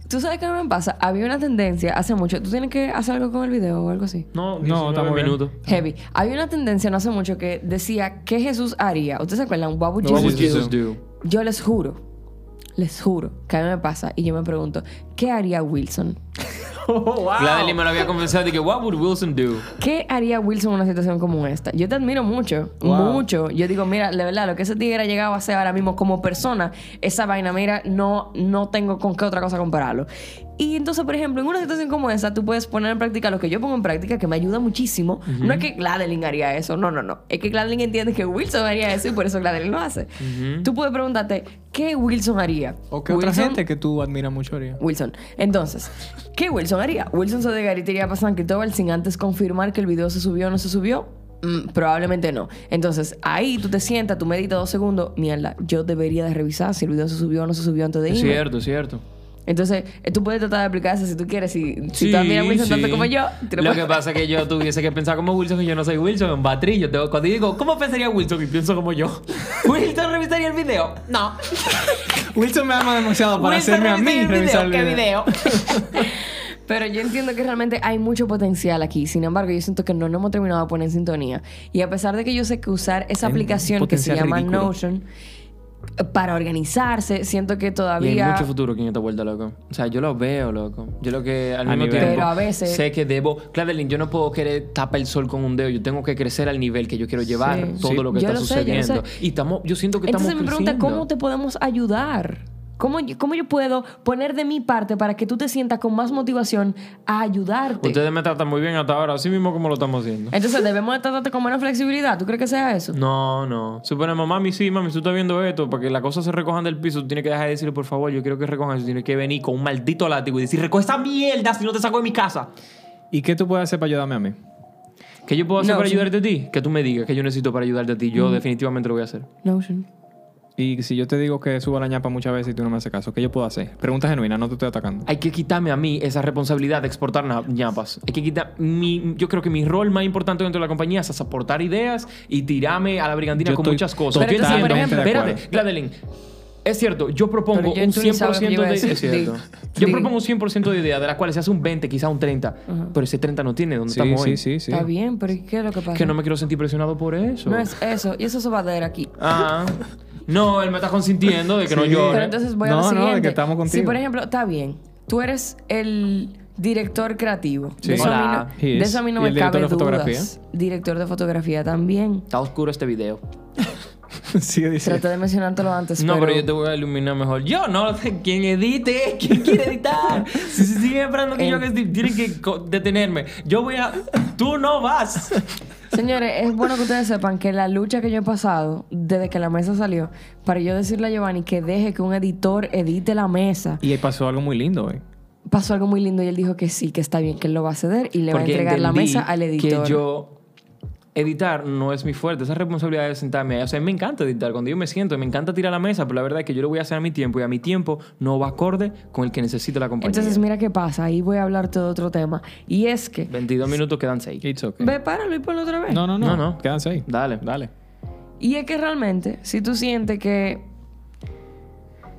¿Tú sabes qué me pasa? Había una tendencia hace mucho. ¿Tú tienes que hacer algo con el video o algo así? No, No, 19 estamos bien. minutos. Heavy. Había una tendencia no hace mucho que decía, ¿qué Jesús haría? ¿Ustedes se acuerdan? What would What What Jesus would would do? Jesus do? Yo les juro, les juro que a mí me pasa y yo me pregunto, ¿qué haría Wilson? Gladys me lo había confesado de que, what would Wilson do? ¿Qué haría Wilson en una situación como esta? Yo te admiro mucho, Wow. mucho. Yo digo, mira, de verdad, lo que ese tigre ha llegado a hacer ahora mismo como persona, esa vaina, mira, no, no tengo con qué otra cosa compararlo. Y entonces, por ejemplo, en una situación como esa, tú puedes poner en práctica lo que yo pongo en práctica, que me ayuda muchísimo. No es que Gladeline haría eso, no, no, no. Es que Gladeline entiende que Wilson haría eso y por eso Gladeline lo hace. Tú puedes preguntarte, ¿qué Wilson haría? ¿O qué otra gente que tú admiras mucho haría? Wilson. Entonces, ¿qué Wilson haría? Wilson se degaritaría para San Cristóbal sin antes confirmar que el video se subió o no se subió. Mm, probablemente no. Entonces, ahí tú te sientas, tú meditas dos segundos. Mierda, yo debería de revisar si el video se subió o no se subió antes de Es irme. cierto, es cierto. Entonces, eh, tú puedes tratar de aplicar eso si tú quieres. Si, si Sí, tú admiras a Wilson tanto como yo, tú Lo puedes- que pasa es que yo tuviese que pensar como Wilson y yo no soy Wilson, en batri. Yo tengo, cuando digo, ¿cómo pensaría Wilson? Y pienso como yo. ¿Wilson revisaría el video? No. Wilson me ama demasiado para Wilson hacerme a mí el revisar el ¿Qué video. video? Pero yo entiendo que realmente hay mucho potencial aquí. Sin embargo, yo siento que no nos hemos terminado de poner en sintonía. Y a pesar de que yo sé que usar esa Hay aplicación que se llama ridículo. Notion para organizarse, siento que Y hay todavía... mucho futuro aquí en esta vuelta, loco. O sea, yo lo veo, loco. Yo lo que al A mismo nivel- tiempo Pero a veces- sé que debo... Clavelin, yo no puedo querer tapar el sol con un dedo. Yo tengo que crecer al nivel que yo quiero llevar Sí. todo Sí. lo que Yo está lo sé, yo lo sucediendo. sé. Y estamos, yo siento que Entonces estamos me pregunta, creciendo. ¿cómo te podemos ayudar? ¿Cómo, yo- ¿Cómo yo puedo poner de mi parte para que tú te sientas con más motivación a ayudarte? Ustedes me tratan muy bien hasta ahora, así mismo como lo estamos haciendo. Entonces, ¿debemos de tratarte con menos flexibilidad? ¿Tú crees que sea eso? No, no. Suponemos, mami, sí, mami, tú estás viendo esto, para que las cosas se recojan del piso, tú tienes que dejar de decirle, por favor, yo quiero que recojan eso. Tienes que venir con un maldito látigo y decir, recoge esa mierda si no te saco de mi casa. ¿Y qué tú puedes hacer para ayudarme a mí? ¿Qué yo puedo hacer No, para sí. ayudarte a ti? Que tú me digas que yo necesito para ayudarte a ti. Yo definitivamente lo voy a hacer. Notion. Y si yo te digo que subo la ñapa muchas veces y tú no me haces caso, ¿qué yo puedo hacer? Pregunta genuina, no te estoy atacando. Hay que quitarme a mí esa responsabilidad de exportar ñapas. Hay que quitar mi... Yo creo que mi rol más importante dentro de la compañía es aportar ideas y tirarme a la brigandina Yo con muchas cosas. Pero entonces, por ejemplo- de. Espérate, Gladeline. Es cierto, yo propongo yo- un tú ni sabes 100% lo que yo iba a de... decir. Es cierto. Yo propongo un 100% de ideas, de las cuales se hace un 20, quizá un 30. Pero ese 30 no tiene donde Sí, estamos sí, hoy. sí, sí. Está bien, pero ¿y ¿qué es lo que pasa? Que no me quiero sentir presionado por eso. No es eso. Y eso es sobadera aquí. Ah. No, él me está consintiendo de que no Sí. llore. Pero entonces voy a No, lo no, de siguiente. que estamos contigo. Si, por ejemplo, está bien, tú eres el director creativo. Sí. De, eso a mí Hola. no, He de is. eso a mí no ¿Y me el director cabe de fotografía? dudas. Director de fotografía también. Está oscuro este video. Sigue diciendo. Traté de mencionártelo antes, No, pero... pero yo te voy a iluminar mejor. Yo no, quien edite, quien quiere editar. Si se siguen esperando que yo haga este- tienen que detenerme. Yo voy a. Tú no vas. Señores, es bueno que ustedes sepan que la lucha que yo he pasado desde que la mesa salió, para yo decirle a Giovanni que deje que un editor edite la mesa, Y ahí pasó algo muy lindo, güey. pasó algo muy lindo y él dijo que sí, que está bien, que él lo va a ceder y le va a Porque entregar la mesa al editor. Que yo. Editar no es mi fuerte. Esa responsabilidad de sentarme ahí. O sea, me encanta editar. Cuando yo me siento, me encanta tirar la mesa, pero la verdad es que yo lo voy a hacer a mi tiempo y a mi tiempo no va acorde con el que necesita la compañía. Entonces, mira qué pasa. Ahí voy a hablarte de otro tema. Y es que... 22 minutos quedan 6. It's okay. Ve, páralo y ponlo otra vez. No, no, no. No, no. Quédanse ahí. Dale. Dale. Y es que realmente, si tú sientes que.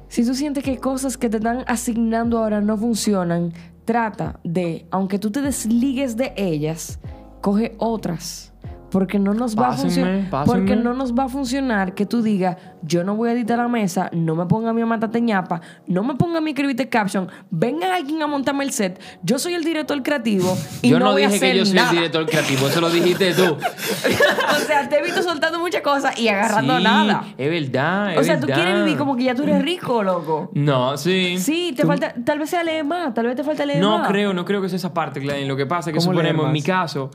Si tú sientes que cosas que te están asignando ahora no funcionan, trata de, aunque tú te desligues de ellas, coge otras. Porque no nos va a funcionar. Porque no nos va a funcionar que tú digas, yo no voy a editar la mesa, no me ponga a mí a matarte ñapa, no me ponga a mí a escribirte caption, venga alguien a montarme el set, yo soy el director creativo y yo no, no, voy a dije hacer que yo soy nada. el director creativo, eso lo dijiste tú. o sea, te he visto soltando muchas cosas y agarrando Sí, nada. Es verdad, es O sea, tú quieres vivir como que ya tú eres rico, loco. No, sí. Sí, te falta, tal vez sea leer más, tal vez te falta leer No más. creo, no creo que sea esa parte, Glenn. Lo que pasa es que ¿Cómo leer suponemos, en mi caso...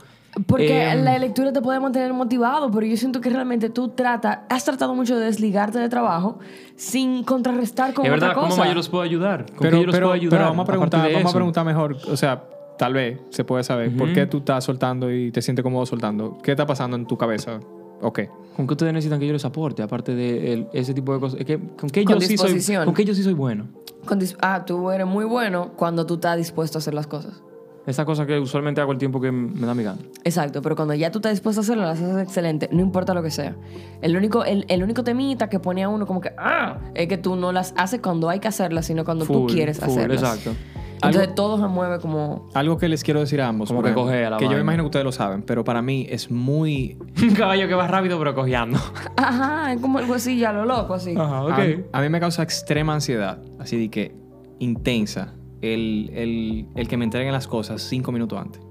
Porque eh, la lectura te puede mantener motivado, pero yo siento que realmente tú tratas, has tratado mucho de desligarte de trabajo sin contrarrestar con Es verdad, otra ¿cómo cosa. más yo los puedo ayudar? ¿Con Pero, qué yo los pero, puedo ayudar? pero vamos a preguntar, de vamos a preguntar mejor. O sea, tal vez se puede saber por qué tú estás soltando y te sientes cómodo soltando. ¿Qué está pasando en tu cabeza? Ok. ¿Con qué ustedes necesitan que yo les aporte? Aparte de el- ese tipo de cosas. Es que, ¿Con qué Con yo sí soy. ¿Con qué yo sí soy bueno? Con ah, tú eres muy bueno cuando tú estás dispuesto a hacer las cosas. Esa cosa que usualmente hago el tiempo que me da mi gana. Exacto, pero cuando ya tú estás dispuesto a hacerlo, lo haces excelente, no importa lo que sea. El único, el, el único temita que pone a uno como que, ah, es que tú no las haces cuando hay que hacerlas, sino cuando tú quieres full, hacerlas. Exacto. Entonces todo se mueve como... Algo que les quiero decir a ambos. Como que ejemplo, coge a la Que yo me imagino que ustedes lo saben, pero para mí es muy... Un caballo que va rápido pero cojeando. Ajá, es como algo así, ya lo loco, así. Ajá, ok. A, a mí me causa extrema ansiedad, así de que intensa, el, el- el que me entreguen las cosas cinco minutos antes.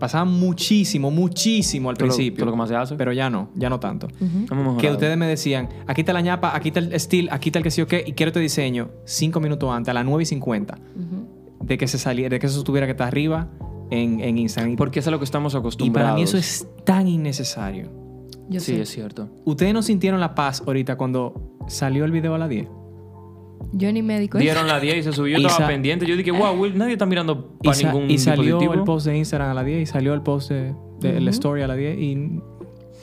Pasaba muchísimo, muchísimo al lo- principio. lo que más se hace. Pero ya no, ya no tanto. Hemos mejorado. Que ustedes me decían, aquí está la ñapa, aquí está el estilo, aquí está el que sí o qué, y quiero este diseño cinco minutos antes, a las 9 y 50, de que se saliera, de que eso tuviera que estar arriba en, en Instagram. Porque eso es a lo que estamos y acostumbrados. para mí eso es tan innecesario. Yo Sí, sé. es cierto. ¿Ustedes no sintieron la paz ahorita cuando salió el video a las 10? Yo ni me di cuenta. Dieron la 10 y se subió. Yo Y estaba pendiente. Yo dije, wow, Will, nadie está mirando Y, para sa- ningún y salió dispositivo. el post de Instagram a las 10 y salió el post de, de la story a las 10 y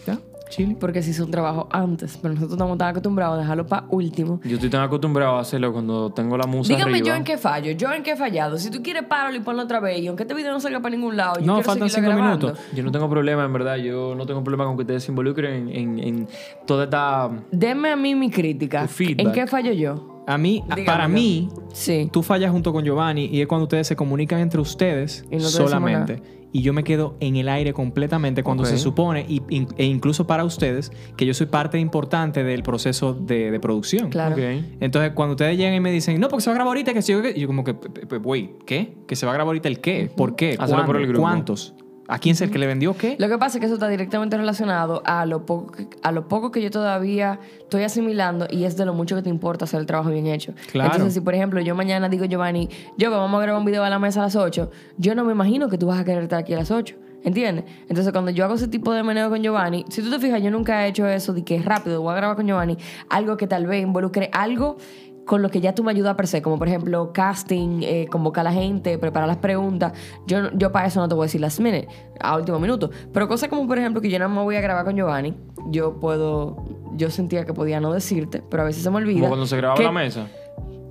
ya, chile. Porque se hizo un trabajo antes, pero nosotros estamos tan acostumbrados a dejarlo para último. Yo estoy tan acostumbrado a hacerlo cuando tengo la musa Dígame arriba. yo en qué fallo, yo en qué he fallado. Si tú quieres, páralo y ponlo otra vez. Y aunque este video no salga para ningún lado, yo No, quiero faltan cinco grabando. minutos. Yo no tengo problema, en verdad. Yo no tengo problema con que ustedes se involucren en, en, en toda esta... Deme a mí mi crítica. Feedback. ¿En qué fallo yo? A mí, Dígame, para dígame. mí, Sí. tú fallas junto con Giovanni y es cuando ustedes se comunican entre ustedes Y no solamente. Y yo me quedo en el aire completamente cuando se supone, y, e incluso para ustedes, que yo soy parte importante del proceso de, de producción. Claro. Entonces, cuando ustedes llegan y me dicen, no, porque se va a grabar ahorita, que si yo, qué", y yo como que, "Pe- pe- pe- güey, ¿qué? ¿Que se va a grabar ahorita el qué? ¿Por qué? ¿Cuándo? por el grupo. ¿Cuántos? ¿A quién es el que le vendió qué? Lo que pasa es que eso está directamente relacionado a lo poco que, a lo poco que yo todavía estoy asimilando y es de lo mucho que te importa hacer el trabajo bien hecho. Claro. Entonces, si por ejemplo yo mañana digo, Giovanni, yo vamos a grabar un video a la mesa a las 8, yo no me imagino que tú vas a querer estar aquí a las 8. ¿Entiendes? Entonces, cuando yo hago ese tipo de meneo con Giovanni, si tú te fijas, yo nunca he hecho eso de que rápido voy a grabar con Giovanni algo que tal vez involucre algo con lo que ya tú me ayudas per se, como por ejemplo casting, eh, convocar a la gente, preparar las preguntas. Yo, yo para eso no te voy a decir last minute, a último minuto. Pero cosas como por ejemplo que yo no me voy a grabar con Giovanni, yo puedo, yo sentía que podía no decirte, pero a veces se me olvida. Como cuando se grababa que- la mesa.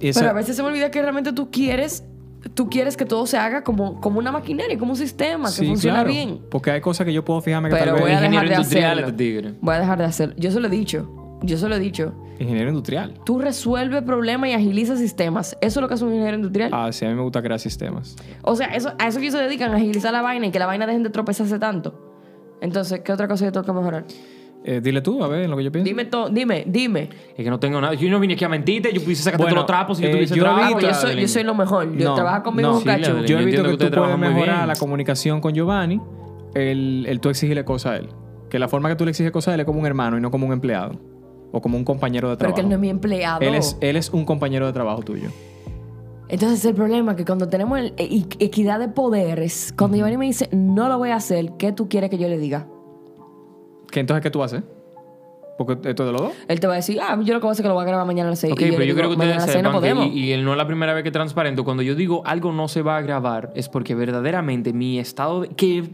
Pero a veces se me olvida que realmente tú quieres, tú quieres que todo se haga como, como una maquinaria, como un sistema, que sí, funcione claro, bien. Porque hay cosas que yo puedo fijarme que Pero tal voy vez... a dejar de hacerlo. este tigre. Voy a dejar de hacerlo. Yo se lo he dicho. Yo se lo he dicho. Ingeniero industrial. Tú resuelves problemas y agilizas sistemas. Eso es lo que hace un ingeniero industrial. Ah, sí, a mí me gusta crear sistemas. O sea, eso, a eso que ellos se dedican, a agilizar la vaina y que la vaina dejen de tropezarse tanto. Entonces, ¿qué otra cosa yo tengo que mejorar? Eh, dile tú, a ver, en lo que yo pienso. Dime todo, dime, dime. Es que no tengo nada. Yo no vine aquí a mentirte. Yo pudiese sacarte Bueno, todos los trapos si yo eh, tuviese yo trabajo. Ah, visto- pues yo, soy, yo soy lo mejor. Yo No, trabajo conmigo no, un sí, cacho. Yo he Yo visto entiendo que, que tú puedes mejorar bien. la comunicación con Giovanni, el, el tú exigirle cosas a él. Que la forma que tú le exiges cosas a él es como un hermano y no como un empleado. O como un compañero de trabajo. que él no es mi empleado. él, es, él es un compañero de trabajo tuyo. Entonces, el problema es que cuando tenemos el- e- equidad de poderes, cuando Giovanni me dice, no lo voy a hacer, ¿qué tú quieres que yo le diga? ¿Qué entonces qué tú haces? Porque esto es de los dos. Él te va a decir, ah, yo lo que voy a hacer es que lo voy a grabar mañana a las 6. Ok, pero yo creo que ustedes 6 no sepan que, y, y él no es la primera vez que transparento, cuando yo digo algo no se va a grabar, es porque verdaderamente mi estado de... que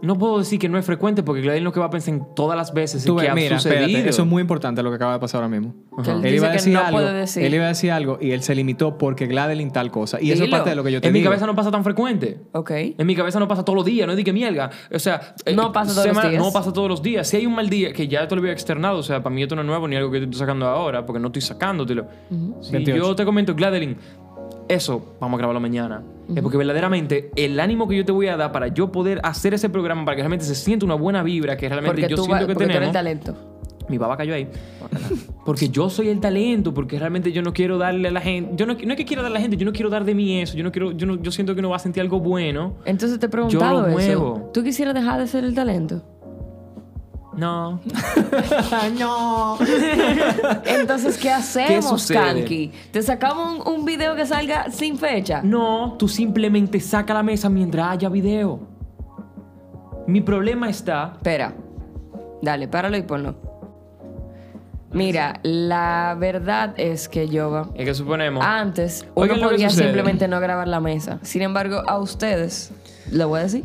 no puedo decir que no es frecuente porque Gladys lo que va a pensar en todas las veces Tú es que ves, ha mira, sucedido. espérate, eso es muy importante lo que acaba de pasar ahora mismo. Que él iba, a decir no algo, decir. él iba a decir algo y él se limitó porque Gladeline tal cosa. Y eso es Dilo. parte de lo que yo te En mi digo. cabeza no pasa tan frecuente. Ok. En mi cabeza no pasa todos los días, no es de que mierda. O sea, eh, No pasa todos los semana- días. No pasa todos los días. Si hay un mal día, que ya te lo había externado, o sea, para mí esto no es nuevo ni algo que te estoy sacando ahora, porque no estoy sacándotelo. Si 28. yo te comento, Gladeline, eso vamos a grabarlo mañana. Es porque verdaderamente el ánimo que yo te voy a dar para yo poder hacer ese programa, para que realmente se sienta una buena vibra, que realmente Porque yo tú, siento va- que porque tú eres tenemos. el talento. Mi baba cayó ahí. Porque yo soy el talento, porque realmente yo no quiero darle a la gente. Yo no, no es que quiera darle a la gente, yo no quiero dar de mí eso. Yo no quiero, yo, no- yo siento que uno va a sentir algo bueno. Entonces te he preguntado lo eso. muevo. ¿Tú quisieras dejar de ser el talento? No. no. Entonces, ¿qué hacemos, sucede? Kanki? ¿Te sacamos un, un video que salga sin fecha? No, tú simplemente saca la mesa mientras haya video. Mi problema está. Espera. Dale, páralo y ponlo. Mira, la verdad es que yo... Es que suponemos. Antes, uno podía simplemente no grabar la mesa. Sin embargo, a ustedes, lo voy a decir.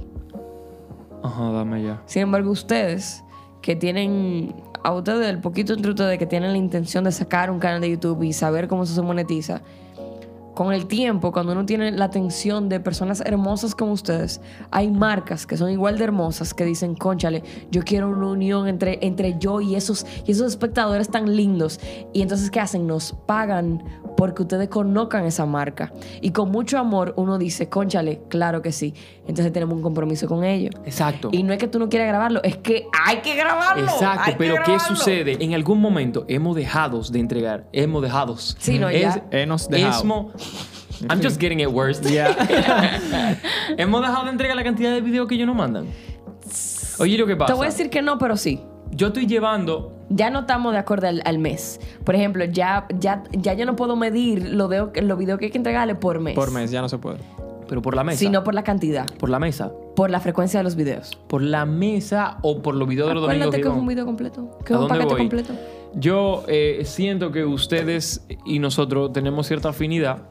Ajá, dame ya. Sin embargo, ustedes que tienen, a ustedes, el poquito entre ustedes que tienen la intención de sacar un canal de YouTube y saber cómo eso se monetiza, con el tiempo, cuando uno tiene la atención de personas hermosas como ustedes, hay marcas que son igual de hermosas que dicen, conchale, yo quiero una unión entre, entre yo y esos, y esos espectadores tan lindos. Y entonces, ¿qué hacen? Nos pagan porque ustedes conozcan esa marca. Y con mucho amor uno dice, conchale, claro que sí. Entonces tenemos un compromiso con ellos. Exacto. Y no es que tú no quieras grabarlo, es que hay que grabarlo. Exacto, hay que pero ¿qué sucede? En algún momento hemos dejado de entregar. Hemos dejado. Sí, no, ya. Hemos dejado. Esmo- I'm just getting it worse. hemos dejado de entregar la cantidad de videos que ellos nos mandan. Oye, lo que pasa. Te voy a decir que no, pero sí. Yo estoy llevando. Ya no estamos de acuerdo al, al mes. Por ejemplo, ya, ya, ya yo no puedo medir los videos los videos que hay que entregarle por mes. Por mes, ya no se puede. Pero por la mesa. Sino por la cantidad. Por la mesa. Por la frecuencia de los videos. Por la mesa o por los videos de los domingos. Acuérdate que es Iván. un video completo. Que ¿A es un paquete voy? completo. Yo eh, siento que ustedes y nosotros tenemos cierta afinidad.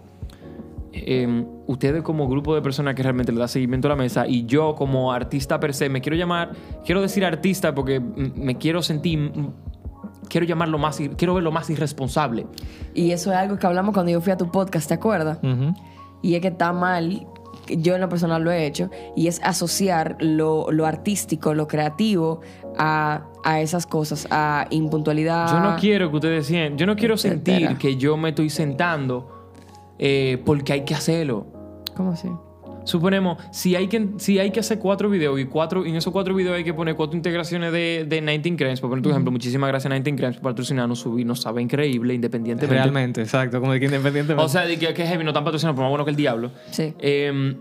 Eh, ustedes como grupo de personas que realmente le da seguimiento a la mesa y yo como artista per se, me quiero llamar, quiero decir artista porque me quiero sentir, quiero llamarlo más, quiero verlo más irresponsable. Y eso es algo que hablamos cuando yo fui a tu podcast, ¿te acuerdas? Ujú. Y es que está mal, yo en lo personal lo he hecho, y es asociar lo, lo artístico, lo creativo a, a esas cosas, a impuntualidad. Yo no quiero que ustedes sientan, yo no quiero etcétera. sentir que yo me estoy sentando eh, porque hay que hacerlo. ¿Cómo así? Suponemos, si hay que, si hay que hacer cuatro videos y cuatro, y en esos cuatro videos hay que poner cuatro integraciones de, de 19 Cranes, por poner tu ejemplo, muchísimas gracias a 19 Cranes por patrocinarnos, subir, nos sabe increíble, independientemente. Realmente, exacto. Como de que independientemente. O sea, de que, que heavy no están patrocinando, pero más bueno que el diablo. Sí. Eh,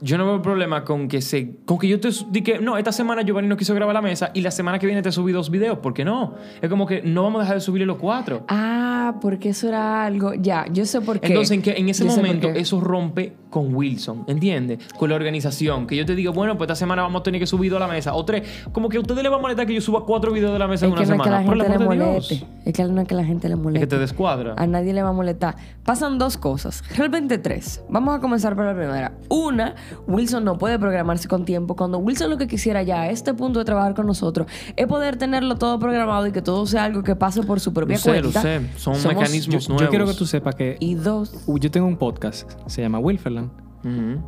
yo no veo problema con que se. Con que yo te. Di que, no, esta semana Giovanni no quiso grabar la mesa y la semana que viene te subí dos videos. ¿Por qué no? Es como que no vamos a dejar de subirle los cuatro. Ah, porque eso era algo. Ya, yo sé por qué. Entonces, en, que, en ese Yo momento, eso rompe con Wilson, ¿entiendes? Con la organización. Que yo te digo, bueno, pues esta semana vamos a tener que subir dos a la mesa. O tres. Como que a ustedes les va a molestar que yo suba cuatro videos de la mesa Es en que una no es que semana. la Por el gente le moleste. Es que no es que la gente le Es moleste. que te descuadra. A nadie le va a molestar. Pasan dos cosas. Realmente tres. Vamos a comenzar por la primera. Una, Wilson no puede programarse con tiempo. Cuando Wilson lo que quisiera ya a este punto de trabajar con nosotros es poder tenerlo todo programado y que todo sea algo que pase por su propia Lo sé, lo cuenta. sé. Son Somos- mecanismos yo, nuevos. yo quiero que tú sepas que Y dos, uh, yo tengo un podcast, se llama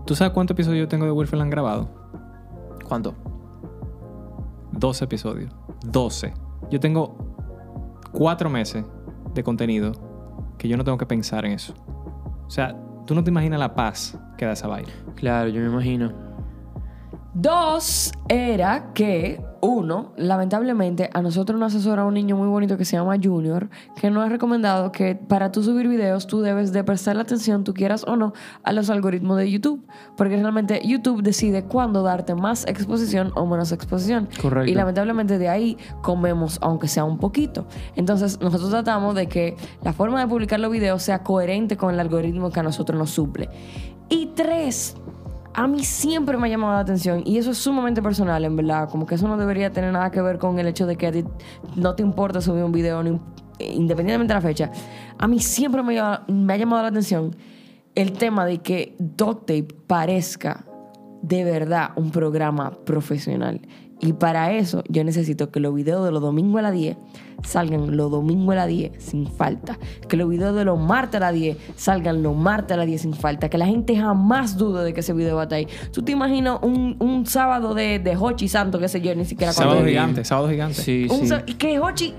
¿Tú sabes cuántos episodios yo tengo de Wilferland grabado? ¿Cuánto? 12 episodios. 12. Yo tengo 4 meses de contenido que yo no tengo que pensar en eso. O sea, tú no te imaginas la paz que da esa vaina. Claro, yo me imagino. Dos era que, uno, lamentablemente a nosotros nos asesora un niño muy bonito que se llama Junior, que nos ha recomendado que para tú subir videos tú debes de prestar la atención, tú quieras o no, a los algoritmos de YouTube, porque realmente YouTube decide cuándo darte más exposición o menos exposición. Correcto. Y lamentablemente de ahí comemos, aunque sea un poquito. Entonces nosotros tratamos de que la forma de publicar los videos sea coherente con el algoritmo que a nosotros nos suple. Y tres, a mí siempre me ha llamado la atención y eso es sumamente personal, en verdad. Como que eso no debería tener nada que ver con el hecho de que a no te importa subir un video, im- independientemente de la fecha. A mí siempre me, me ha llamado la atención el tema de que Tape parezca de verdad un programa profesional. Y para eso yo necesito que los videos de los domingos a las 10 salgan los domingos a las 10 sin falta. Que los videos de los martes a las 10 salgan los martes a las 10 sin falta. Que la gente jamás dude de que ese video va a estar ahí. ¿Tú te imaginas un, un sábado de, de Hochi Santo, qué sé yo, ni siquiera Sábado gigante, sábado gigante. Sí, un sí. sa- y que Hochi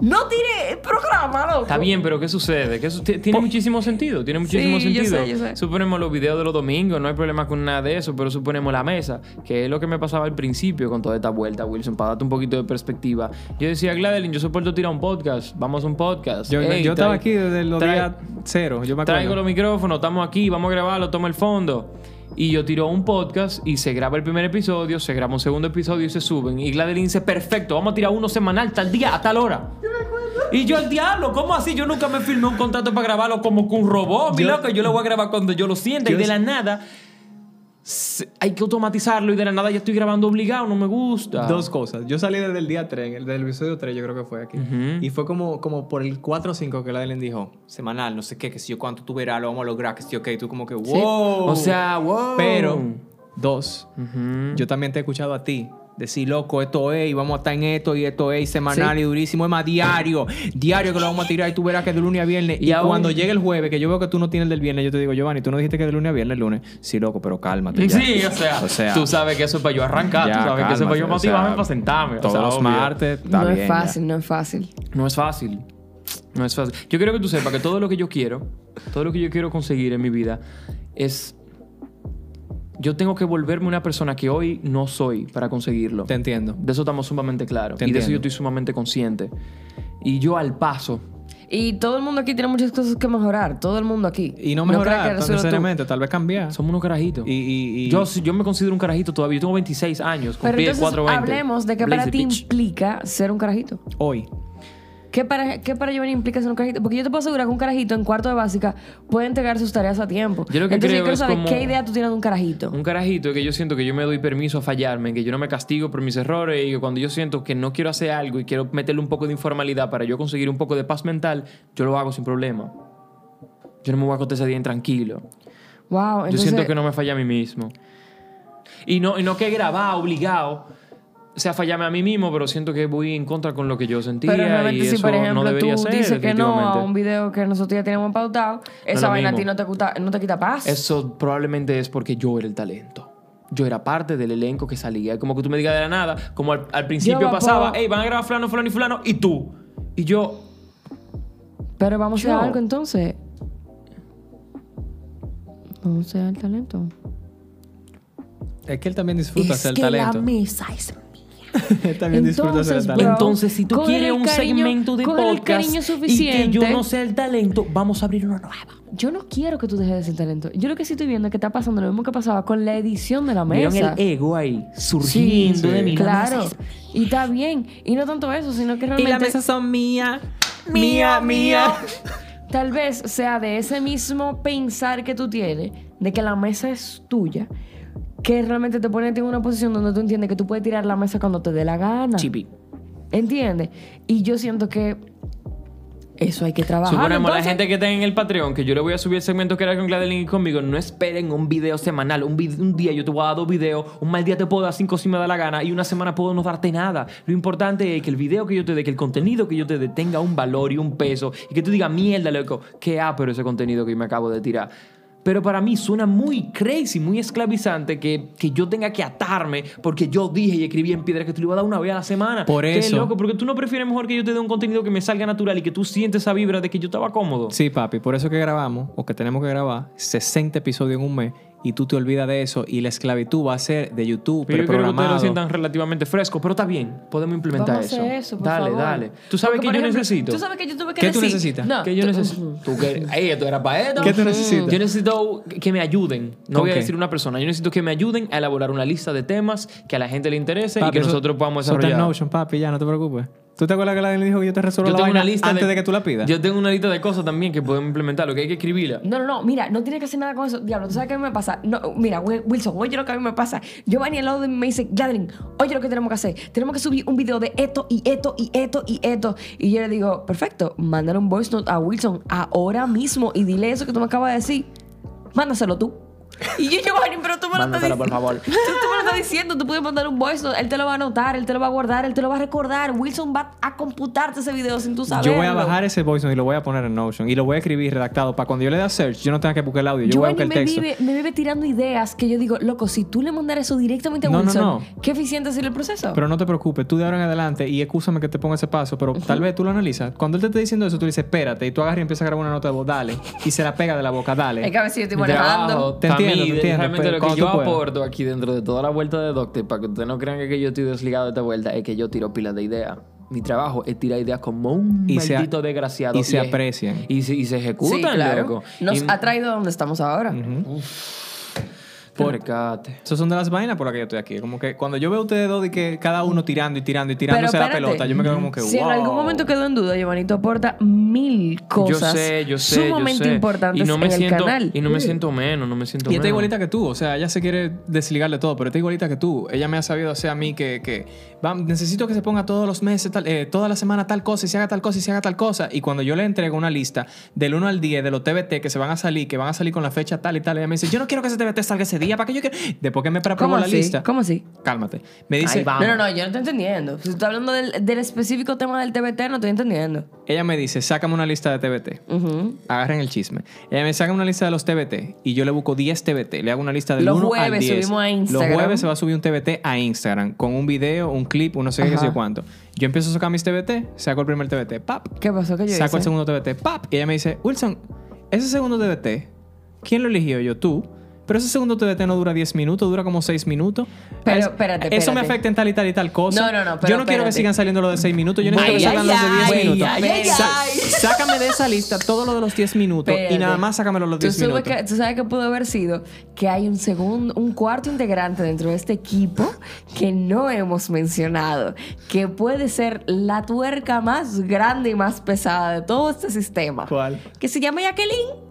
no tire el programa, loco. Está bien, pero ¿qué sucede? T- tiene muchísimo sentido. Tiene muchísimo Sí, yo sentido. sé, yo sé. Suponemos los videos de los domingos, no hay problema con nada de eso, pero suponemos la mesa, que es lo que me pasaba al principio con toda esta vuelta, Wilson, para darte un poquito de perspectiva. Yo decía, Gladeline, yo soporto tirar un podcast, vamos a un podcast. Yo, estaba aquí desde los días cero. Yo me acuerdo. Traigo los micrófonos, estamos aquí, vamos a grabarlo, toma el fondo. Y yo tiro un podcast y se graba el primer episodio, se graba un segundo episodio y se suben. Y Gladeline dice, perfecto, vamos a tirar uno semanal, tal día, a tal hora. Y yo, el diablo, ¿cómo así? Yo nunca me firmé un contrato para grabarlo como con un robot, mi Yo- loco. Yo lo voy a grabar cuando yo lo sienta. Y de la nada, hay que automatizarlo. Y de la nada ya estoy grabando obligado, no me gusta. Dos cosas. Yo salí desde el día 3, el- del episodio 3 yo creo que fue aquí. Y fue como, como por el 4 o 5 que la Ellen dijo, semanal, no sé qué, que si yo cuánto tú verás, lo vamos a lograr, que si ok, tú como que, wow. O sea, wow. Pero, dos, yo también te he escuchado a ti Decir, loco, esto es, y vamos a estar en esto, y esto es, y semanal Sí. y durísimo. Es más, diario. Diario que lo vamos a tirar, y tú verás que de lunes a viernes. Y, Y aún- cuando llegue el jueves, que yo veo que tú no tienes el del viernes, yo te digo, Giovanni, tú no dijiste que de lunes a viernes el lunes. Sí, loco, pero cálmate. ya. Sí, o sea, O sea, tú sabes que eso es para yo arrancar, ya, tú sabes que eso es para yo cálmate, o sea, motivarme para sentarme. o Todos sea, los obvio. martes, está no bien, es ya. fácil, no es fácil. No es fácil. No es fácil. Yo quiero que tú sepas que todo lo que yo quiero, todo lo que yo quiero conseguir en mi vida es... Yo tengo que volverme una persona que hoy no soy para conseguirlo. Te entiendo. De eso estamos sumamente claros. Te y de eso yo estoy sumamente consciente. Y yo al paso, Y todo el mundo aquí tiene muchas cosas que mejorar. Todo el mundo aquí. Y no mejorar, tú. necesariamente, tal vez cambiar. somos unos carajitos. Y, y, y- Yo, yo me considero un carajito todavía. Yo tengo 26 años. Pero Cumplí entonces 420. hablemos de qué para ti implica ser un carajito. hoy. ¿Qué para, ¿Qué para Giovanni implica ser un carajito? Porque yo te puedo asegurar que un carajito en cuarto de básica puede entregar sus tareas a tiempo. Yo lo que Entonces creo yo quiero es saber como- qué idea tú tienes de un carajito. Un carajito es que yo siento que yo me doy permiso a fallarme, que yo no me castigo por mis errores y que cuando yo siento que no quiero hacer algo y quiero meterle un poco de informalidad para yo conseguir un poco de paz mental, yo lo hago sin problema. Yo no me voy a acostar ese día intranquilo. Wow, Yo entonces... siento que no me falla a mí mismo. Y no, y no que grabar obligado. O sea, fallarme a mí mismo, pero siento que voy en contra con lo que yo sentía Pero y realmente eso si, por ejemplo, no debería tú ser, dices que no a un video que nosotros ya tenemos pautado, esa lo vaina a ti no te, quita, no te quita paz. Eso probablemente es porque yo era el talento. Yo era parte del elenco que salía. Como que tú me digas de la nada, como al, al principio Yo, pasaba, hey, van a grabar fulano, fulano y fulano, y tú. Y yo, Pero vamos a Yo. hacer algo entonces. Vamos a hacer el talento. Es que él también disfruta hacer talento. mesa es también Entonces, talento. bro, entonces si tú quieres un cariño- segmento de podcast y que yo no sé el talento, vamos a abrir una nueva. Yo no quiero que tú dejes de ser talento. Yo lo que sí estoy viendo es que está pasando lo mismo que pasaba con la edición de la ¿Vieron mesa. el ego ahí surgiendo Sí, de mí? La Claro. mesa es- Y está bien. Y no tanto eso, sino que Y realmente... las mesas son mía, mía, mía. Tal vez sea de ese mismo pensar que tú tienes, de que la mesa es tuya, que realmente te pone en una posición donde tú entiendes que tú puedes tirar la mesa cuando te dé la gana. Chipi. ¿Entiendes? Y yo siento que eso hay que trabajar. Suponemos la gente que está en el Patreon, que yo le voy a subir el segmento que era con Gladeline y conmigo, no esperen un video semanal. Un, vid- un día yo te voy a dar dos videos, un mal día te puedo dar cinco si me da la gana y una semana puedo no darte nada. Lo importante es que el video que yo te dé, que el contenido que yo te dé tenga un valor y un peso y que tú digas, mierda, loco, qué pero ese contenido que yo me acabo de tirar. Pero para mí suena muy crazy, muy esclavizante que, que yo tenga que atarme porque yo dije y escribí en piedra que te lo iba a dar una vez a la semana. Por Qué eso- loco, porque tú no prefieres mejor que yo te dé un contenido que me salga natural y que tú sientes esa vibra de que yo estaba cómodo. Sí, papi, por eso que grabamos, o que tenemos que grabar, 60 episodios en un mes, y tú te olvidas de eso, y la esclavitud va a ser de YouTube, Pero yo creo que ustedes lo sientan relativamente fresco, pero está bien, podemos implementar Vamos a eso. hacer eso, por dale, favor. dale. ¿Tú sabes Porque, por yo ejemplo, necesito? Tú sabes que yo tuve que ¿Qué tú decir- necesitas? No, que yo tú- necesito. Tú que, ey, esto era para esto. ¿Qué tú necesitas? Yo necesito que me ayuden. No ¿Con voy a decir una persona. Yo necesito que me ayuden a elaborar una lista de temas que a la gente le interese y Papi, que eso- nosotros podamos eso está en desarrollar. Notion, papi, ya, no te preocupes. ¿Tú te acuerdas que la le dijo que yo te resuelvo Yo la tengo vaina una lista antes de... que tú la pidas? Yo tengo una lista de cosas también que podemos implementar. Lo que hay que escribirla. No, no, no, mira, no tienes que hacer nada con eso. Diablo, ¿tú sabes qué a mí me pasa? No, mira, Wil- Wilson, oye lo que a mí me pasa. Giovanni al lado de mí me dice, Gladeline, oye lo que tenemos que hacer. Tenemos que subir un video de esto y esto y esto y esto. Y yo le digo, perfecto, mándale un voice note a Wilson ahora mismo y dile eso que tú me acabas de decir. Mándaselo tú. Y yo, Giovanni, pero tú me lo estás Mándaselo, por diciendo. favor. Tú, tú me lo estás diciendo, tú puedes mandar un voice note, él te lo va a anotar, él te lo va a guardar, él te lo va a recordar. Wilson va a computarte ese video sin tú saberlo. Yo voy a bajar ese voice note y lo voy a poner en Notion y lo voy a escribir redactado para cuando yo le dé search, yo no tenga que buscar el audio, yo voy a buscar el me texto. vive, me vive tirando ideas que yo digo, loco, si tú le mandaras eso directamente a No, Wilson, no. qué eficiente sería el proceso. Pero no te preocupes, tú de ahora en adelante, y escúchame que te ponga ese paso, pero tal vez tú lo analizas. Cuando él te esté diciendo eso, tú le dices, espérate, y tú agarras y empiezas a grabar una nota de voz, dale, y se la pega de la boca, dale. es que a ver si yo estoy manejando. Te entiendo, mí, entiendo, Realmente lo que yo puedas. aporto aquí dentro de toda la vuelta de Doctor, para que ustedes no crean que yo estoy desligado de esta vuelta, es que yo tiro pilas de ideas. Mi trabajo es tirar ideas como un Y se- maldito desgraciado. y se es- aprecian. Y se, y se ejecutan, sí, claro. loco. Nos Y- ha traído a donde estamos ahora. Por. Esas son de las vainas por las que yo estoy aquí. Como que cuando yo veo a ustedes dos de que cada uno tirando y tirando y tirándose la pelota, yo me quedo como que, Si en wow. algún momento quedó en duda, Giovanni, tú aporta mil cosas yo sé, yo sé, sumamente yo sé. importantes y no me en siento, el canal. Y no me siento menos, no me siento Y esta menos. igualita que tú, o sea, ella se quiere desligarle todo, pero está igualita que tú. Ella me ha sabido hacer a mí que, que necesito que se ponga todos los meses, tal, eh, toda la semana tal cosa, y se haga tal cosa, y se haga tal cosa. Y cuando yo le entrego una lista del 1 al 10 de los TBT que se van a salir, que van a salir con la fecha tal y tal, ella me dice, yo no quiero que ese TBT salga ese día para que yo quiera. Después que me ¿Cómo preparó la así? lista. ¿Cómo así? Cálmate. Me dice, vamos. No, no, no, yo no estoy entendiendo. Si tú estás hablando del, del específico tema del TBT, no estoy entendiendo. ella me dice, sácame una lista de TBT. Ujú. Agarren el chisme. Ella me saca una lista de los TBT y yo le busco 10 TBT. Le hago una lista del Los 1 al jueves 10. subimos a Instagram. Los jueves se va a subir un TBT a Instagram con un video, un clip, un no sé qué, qué sé cuánto. Yo empiezo a sacar mis TBT, saco el primer TBT, pap. ¿Qué pasó que yo Saco el segundo TBT, pap. Y ella me dice, Wilson, ese segundo TBT, ¿quién lo eligió? Yo, tú. Pero ese segundo TBT no dura 10 minutos, dura como 6 minutos. Pero, Es- espérate, Eso me afecta en tal y tal y tal cosa. No, no, no, pero Yo no quiero que sigan saliendo los de 6 minutos. Yo necesito que salgan ay, los de 10 ay, minutos. ay, ay, ay. Sácame de esa lista todo lo de los 10 minutos y nada más sácamelo los ¿Tú 10 sabes, minutos. que, tú sabes que pudo haber sido que hay un segundo, un cuarto integrante dentro de este equipo que no hemos mencionado, que puede ser la tuerca más grande y más pesada de todo este sistema. ¿Cuál? Que se llama Jacqueline.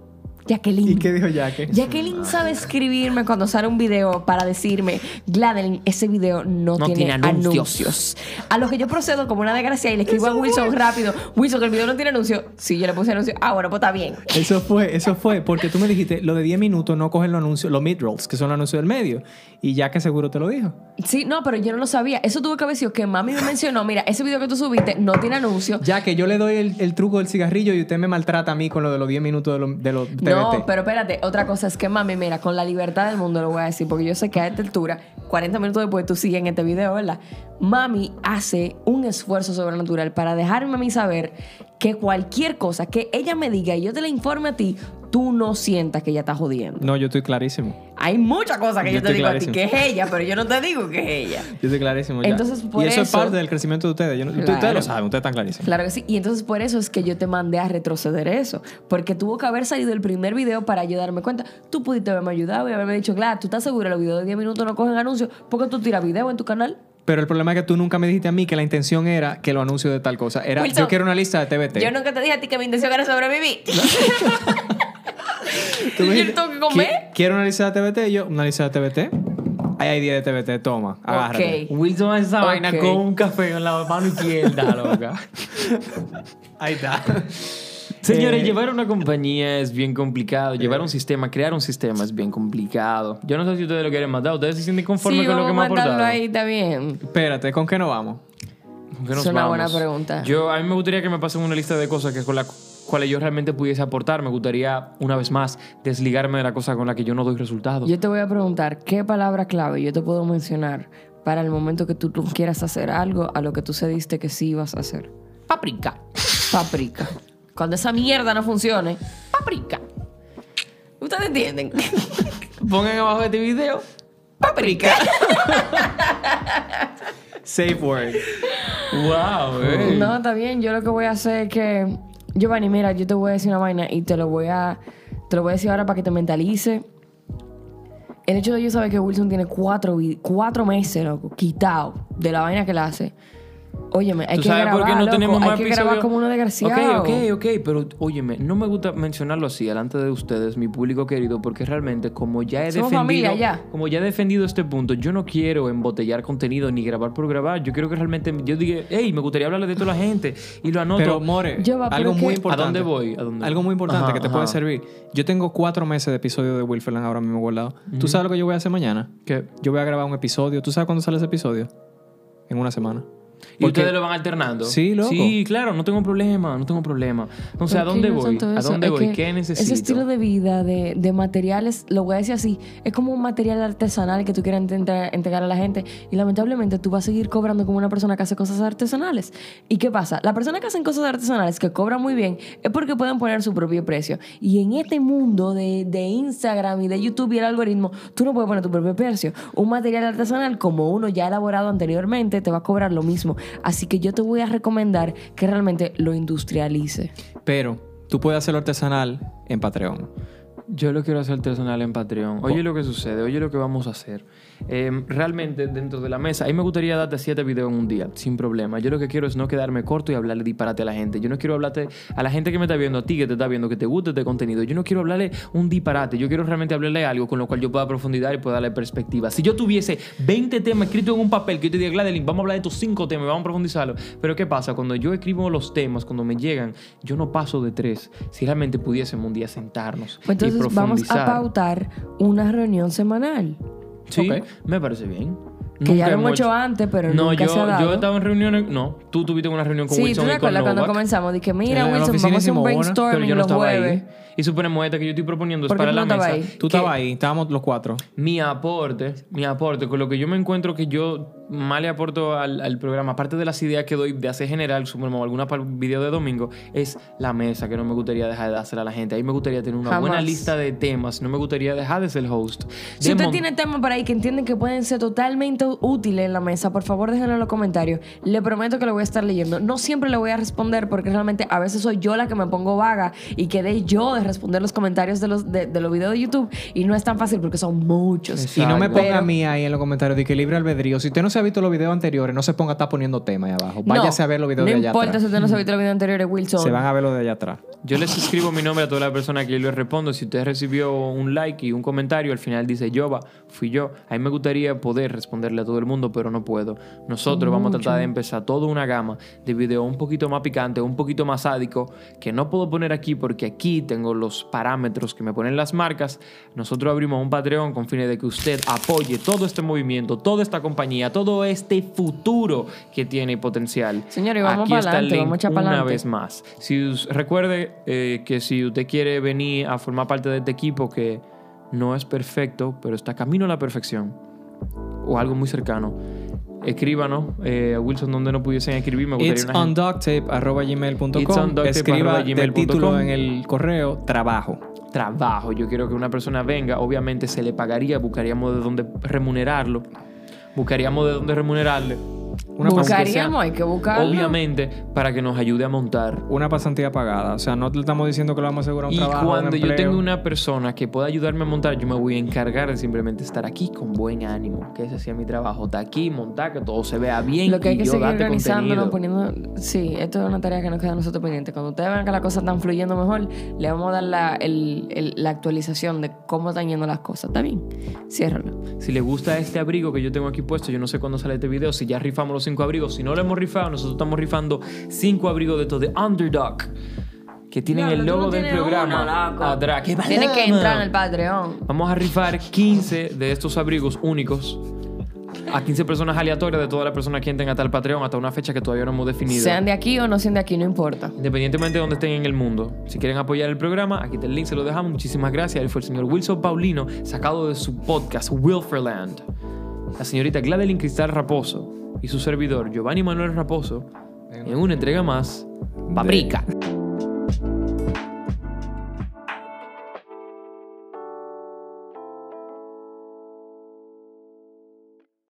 Jacqueline. ¿Y qué dijo Jaque? Jacqueline sabe escribirme cuando sale un video para decirme, Gladeline, ese video no, No tiene, tiene anuncios". anuncios. A lo que yo procedo como una desgracia y le escribo a Wilson rápido, Wilson, que el video no tiene anuncio. Sí, yo le puse anuncio. Ah, bueno, pues está bien. Eso fue, eso fue, porque tú me dijiste, lo de 10 minutos no cogen los anuncios, los mid-rolls, que son los anuncios del medio. Y ya que seguro te lo dijo. Sí, no, pero yo no lo sabía. Eso tuvo que haber sido que mami me mencionó, mira, ese video que tú subiste no tiene anuncio. Ya que yo le doy el, el truco del cigarrillo y usted me maltrata a mí con lo de los 10 minutos de los de los No, pero espérate, otra cosa es que mami, mira, con la libertad del mundo lo voy a decir, porque yo sé que a esta altura, 40 minutos después tú sigues en este video, ¿verdad? Mami hace un esfuerzo sobrenatural para dejarme a mí saber que cualquier cosa que ella me diga y yo te la informe a ti, tú no sientas que ella está jodiendo. No, yo estoy clarísimo. Hay muchas cosas que Yo yo, te digo a ti que es ella, pero yo no te digo que es ella. Yo estoy clarísimo ya. Entonces, por y eso, es parte del crecimiento de ustedes. Yo no- Claro. Ustedes lo saben, ustedes están clarísimos. Claro que sí. Y entonces por eso es que yo te mandé a retroceder eso. Porque tuvo que haber salido el primer video para yo darme cuenta. Tú pudiste haberme ayudado y haberme dicho, claro, tú estás segura, los videos de 10 minutos no cogen anuncios. ¿Por qué tú tiras video en tu canal? Pero el problema es que tú nunca me dijiste a mí que la intención era que lo anuncio de tal cosa. Era, Wilson, yo quiero una lista de TBT. Yo nunca te dije a ti que mi intención era sobrevivir. Tú me yo dijiste, tengo que comer. "Qui- Quiero una lista de TBT. Y yo, una lista de TBT. Ahí hay 10 de TBT. Toma, agárrate. Ok. Wilson hace esa Ok. vaina con un café en la mano izquierda, loca. Ahí está. Señores, Eh, llevar una compañía es bien complicado. Llevar un sistema, crear un sistema es bien complicado. Yo no sé si ustedes lo quieren matar. ¿Ustedes se sienten conformes sí, con lo vamos que me a mandarlo aportado? ahí, está bien. Espérate, ¿con qué no vamos? ¿Con qué nos Es una buena vamos? pregunta. Yo, a mí me gustaría que me pasen una lista de cosas que con las cuales yo realmente pudiese aportar. Me gustaría, una vez más, desligarme de la cosa con la que yo no doy resultados. Yo te voy a preguntar, ¿qué palabra clave yo te puedo mencionar para el momento que tú, tú quieras hacer algo a lo que tú cediste que sí ibas a hacer? Paprika. Paprika. Cuando esa mierda no funcione, paprika. ¿Ustedes entienden? Pongan abajo de este video. paprika. Safe word. Wow, eh. No, está bien. Yo lo que voy a hacer es que... Giovanni, mira, yo te voy a decir una vaina y te lo voy a... Te lo voy a decir ahora para que te mentalice. El hecho de yo saber que Wilson tiene cuatro, cuatro meses, loco, quitado de la vaina que él hace. Óyeme, hay ¿Tú que sabes grabar, por qué no loco, tenemos hay más que grabar como uno desgraciado. Ok, ok, ok, pero óyeme, no me gusta mencionarlo así delante de ustedes, mi público querido, porque realmente como ya he Somos defendido, familia, ya. como ya he defendido este punto, yo no quiero embotellar contenido ni grabar por grabar. Yo quiero que realmente yo diga, hey, me gustaría hablarle de toda la gente y lo anoto. Pero, More, Yo va, pero algo muy que- importante. ¿A dónde voy? ¿A dónde Algo muy importante Ajá, que te ajá. puede servir. Yo tengo cuatro meses de episodio de Wilferland ahora mismo guardado. ¿Tú sabes lo que yo voy a hacer mañana? ¿Qué? Yo voy a grabar un episodio. ¿Tú sabes cuándo sale ese episodio? En una semana. ¿Y Porque- ustedes lo van alternando? Sí, loco. Sí, claro, no tengo problema, no tengo problema. Entonces, ¿a dónde voy? ¿A dónde es voy? ¿Qué necesito? Ese estilo de vida, de, de materiales, lo voy a decir así, es como un material artesanal que tú quieras intentar entregar a la gente y lamentablemente tú vas a seguir cobrando como una persona que hace cosas artesanales. ¿Y qué pasa? La persona que hacen cosas artesanales que cobran muy bien es porque pueden poner su propio precio. Y en este mundo de, de Instagram y de YouTube y el algoritmo, tú no puedes poner tu propio precio. Un material artesanal como uno ya elaborado anteriormente te va a cobrar lo mismo. Así que yo te voy a recomendar que realmente lo industrialice. Pero tú puedes hacerlo artesanal en Patreon. Yo lo quiero hacer artesanal en Patreon. Oye lo que sucede, oye lo que vamos a hacer. Eh, realmente dentro de la mesa, a mí me gustaría darte siete videos en un día, sin problema. Yo lo que quiero es no quedarme corto y hablarle disparate a la gente. Yo no quiero hablarte a la gente que me está viendo, a ti que te está viendo, que te guste este contenido. Yo no quiero hablarle un disparate. Yo quiero realmente hablarle algo con lo cual yo pueda profundizar y pueda darle perspectiva. Si yo tuviese 20 temas escritos en un papel, que yo te diga, Gladeline, vamos a hablar de estos cinco temas, vamos a profundizarlo. Pero ¿qué pasa? Cuando yo escribo los temas, cuando me llegan, yo no paso de tres. Si realmente pudiésemos un día sentarnos Pues entonces entonces vamos a profundizar. pautar una reunión semanal. Sí, Ok. me parece bien. Que ya Nunca lo hemos hecho antes, pero no, nunca yo, se ha dado. yo he estado en reuniones. No, tú tuviste una reunión con Sí, Wilson ¿tú te y con acuerdas cuando Novak, comenzamos? Dije, mira, En la Wilson, oficina vamos a hacer un hicimos una, pero brainstorming yo no los estaba jueves. ahí. Y suponemos esta que yo estoy proponiendo es ¿Por qué para tú la no estabas mesa. ahí? Tú estabas ahí, estábamos los cuatro. Mi aporte, mi aporte, con lo que yo me encuentro que yo más le aporto al, al programa, aparte de las ideas que doy de hacer general, suponemos alguna para el video de domingo, es la mesa que no me gustaría dejar de hacer a la gente. Ahí me gustaría tener una buena Jamás. lista de temas, no me gustaría dejar de ser el host. Si De usted tiene temas por ahí que entienden que pueden ser totalmente útiles en la mesa, por favor déjenlo en los comentarios. Le prometo que lo voy a estar leyendo. No siempre le voy a responder porque realmente a veces soy yo la que me pongo vaga y quedé yo de responder los comentarios de los, de, de los videos de YouTube y no es tan fácil porque son muchos. Y no me Exacto. ponga Pero- a mí ahí en los comentarios de que libre albedrío. Si usted no se ha visto los videos anteriores, no se ponga a estar poniendo tema ahí abajo. Váyase No, a ver los videos no de allá importa atrás. si usted no se ha visto los videos anteriores, Wilson. Se van a ver los de allá atrás. Yo les escribo mi nombre a toda la persona que yo les respondo. Si usted recibió un like y un comentario, al final dice Yoba, fui yo. A mí me gustaría poder responderle a todo el mundo, pero no puedo. Nosotros vamos a tratar de empezar toda una gama de videos un poquito más picante, un poquito más sádico, que no puedo poner aquí porque aquí tengo los parámetros que me ponen las marcas. Nosotros abrimos un Patreon con fines de que usted apoye todo este movimiento, toda esta compañía, todo este futuro que tiene potencial. Señores, vamos Aquí está el link vamos una para adelante. vez más. Si us- recuerde eh, que si usted quiere venir a formar parte de este equipo que no es perfecto, pero está camino a la perfección, o algo muy cercano, escríbanos eh, a Wilson donde no pudiesen escribir. Me gustaría It's una on It's on gmail.com. ducktape Escriba arroba el título com. en el correo trabajo. trabajo. Yo quiero que una persona venga, obviamente se le pagaría, buscaríamos de dónde remunerarlo, buscaríamos de dónde remunerarle. Una, Buscaríamos, sea- hay que buscarlo. Obviamente, para que nos ayude a montar una pasantía pagada. O sea, no te estamos diciendo que le vamos a asegurar un Y trabajo. cuando un yo tengo una persona que pueda ayudarme a montar, yo me voy a encargar de simplemente estar aquí con buen ánimo, que ese sea mi trabajo. Estar aquí, montar, que todo se vea bien. Lo que hay y que yo seguir organizándonos, poniendo... Sí, esto es una tarea que nos queda a nosotros pendiente. Cuando ustedes vean que las cosas están fluyendo mejor, le vamos a dar la, el- el- la actualización de cómo están yendo las cosas. ¿Está bien? Ciérralo. Si le gusta este abrigo que yo tengo aquí puesto, yo no sé cuándo sale este video, si ya rifamos los cinco abrigos, si no lo hemos rifado, nosotros estamos rifando cinco abrigos de estos de Underdog, que tienen Diablo, el no logo del programa uno, atrás. ¡Qué Tienes que entrar en el Patreon. Vamos a rifar 15 de estos abrigos únicos a 15 personas aleatorias de todas las personas que entren hasta el Patreon, hasta una fecha que todavía no hemos definido. Sean de aquí o no sean de aquí, no importa. Independientemente de donde estén en el mundo. Si quieren apoyar el programa, aquí está el link, se lo dejamos. Muchísimas gracias. Él fue el señor Wilson Paulino, sacado de su podcast Wilferland. La señorita Gladeline Cristal Raposo y su servidor Giovanni Manuel Raposo en una entrega más. Paprika.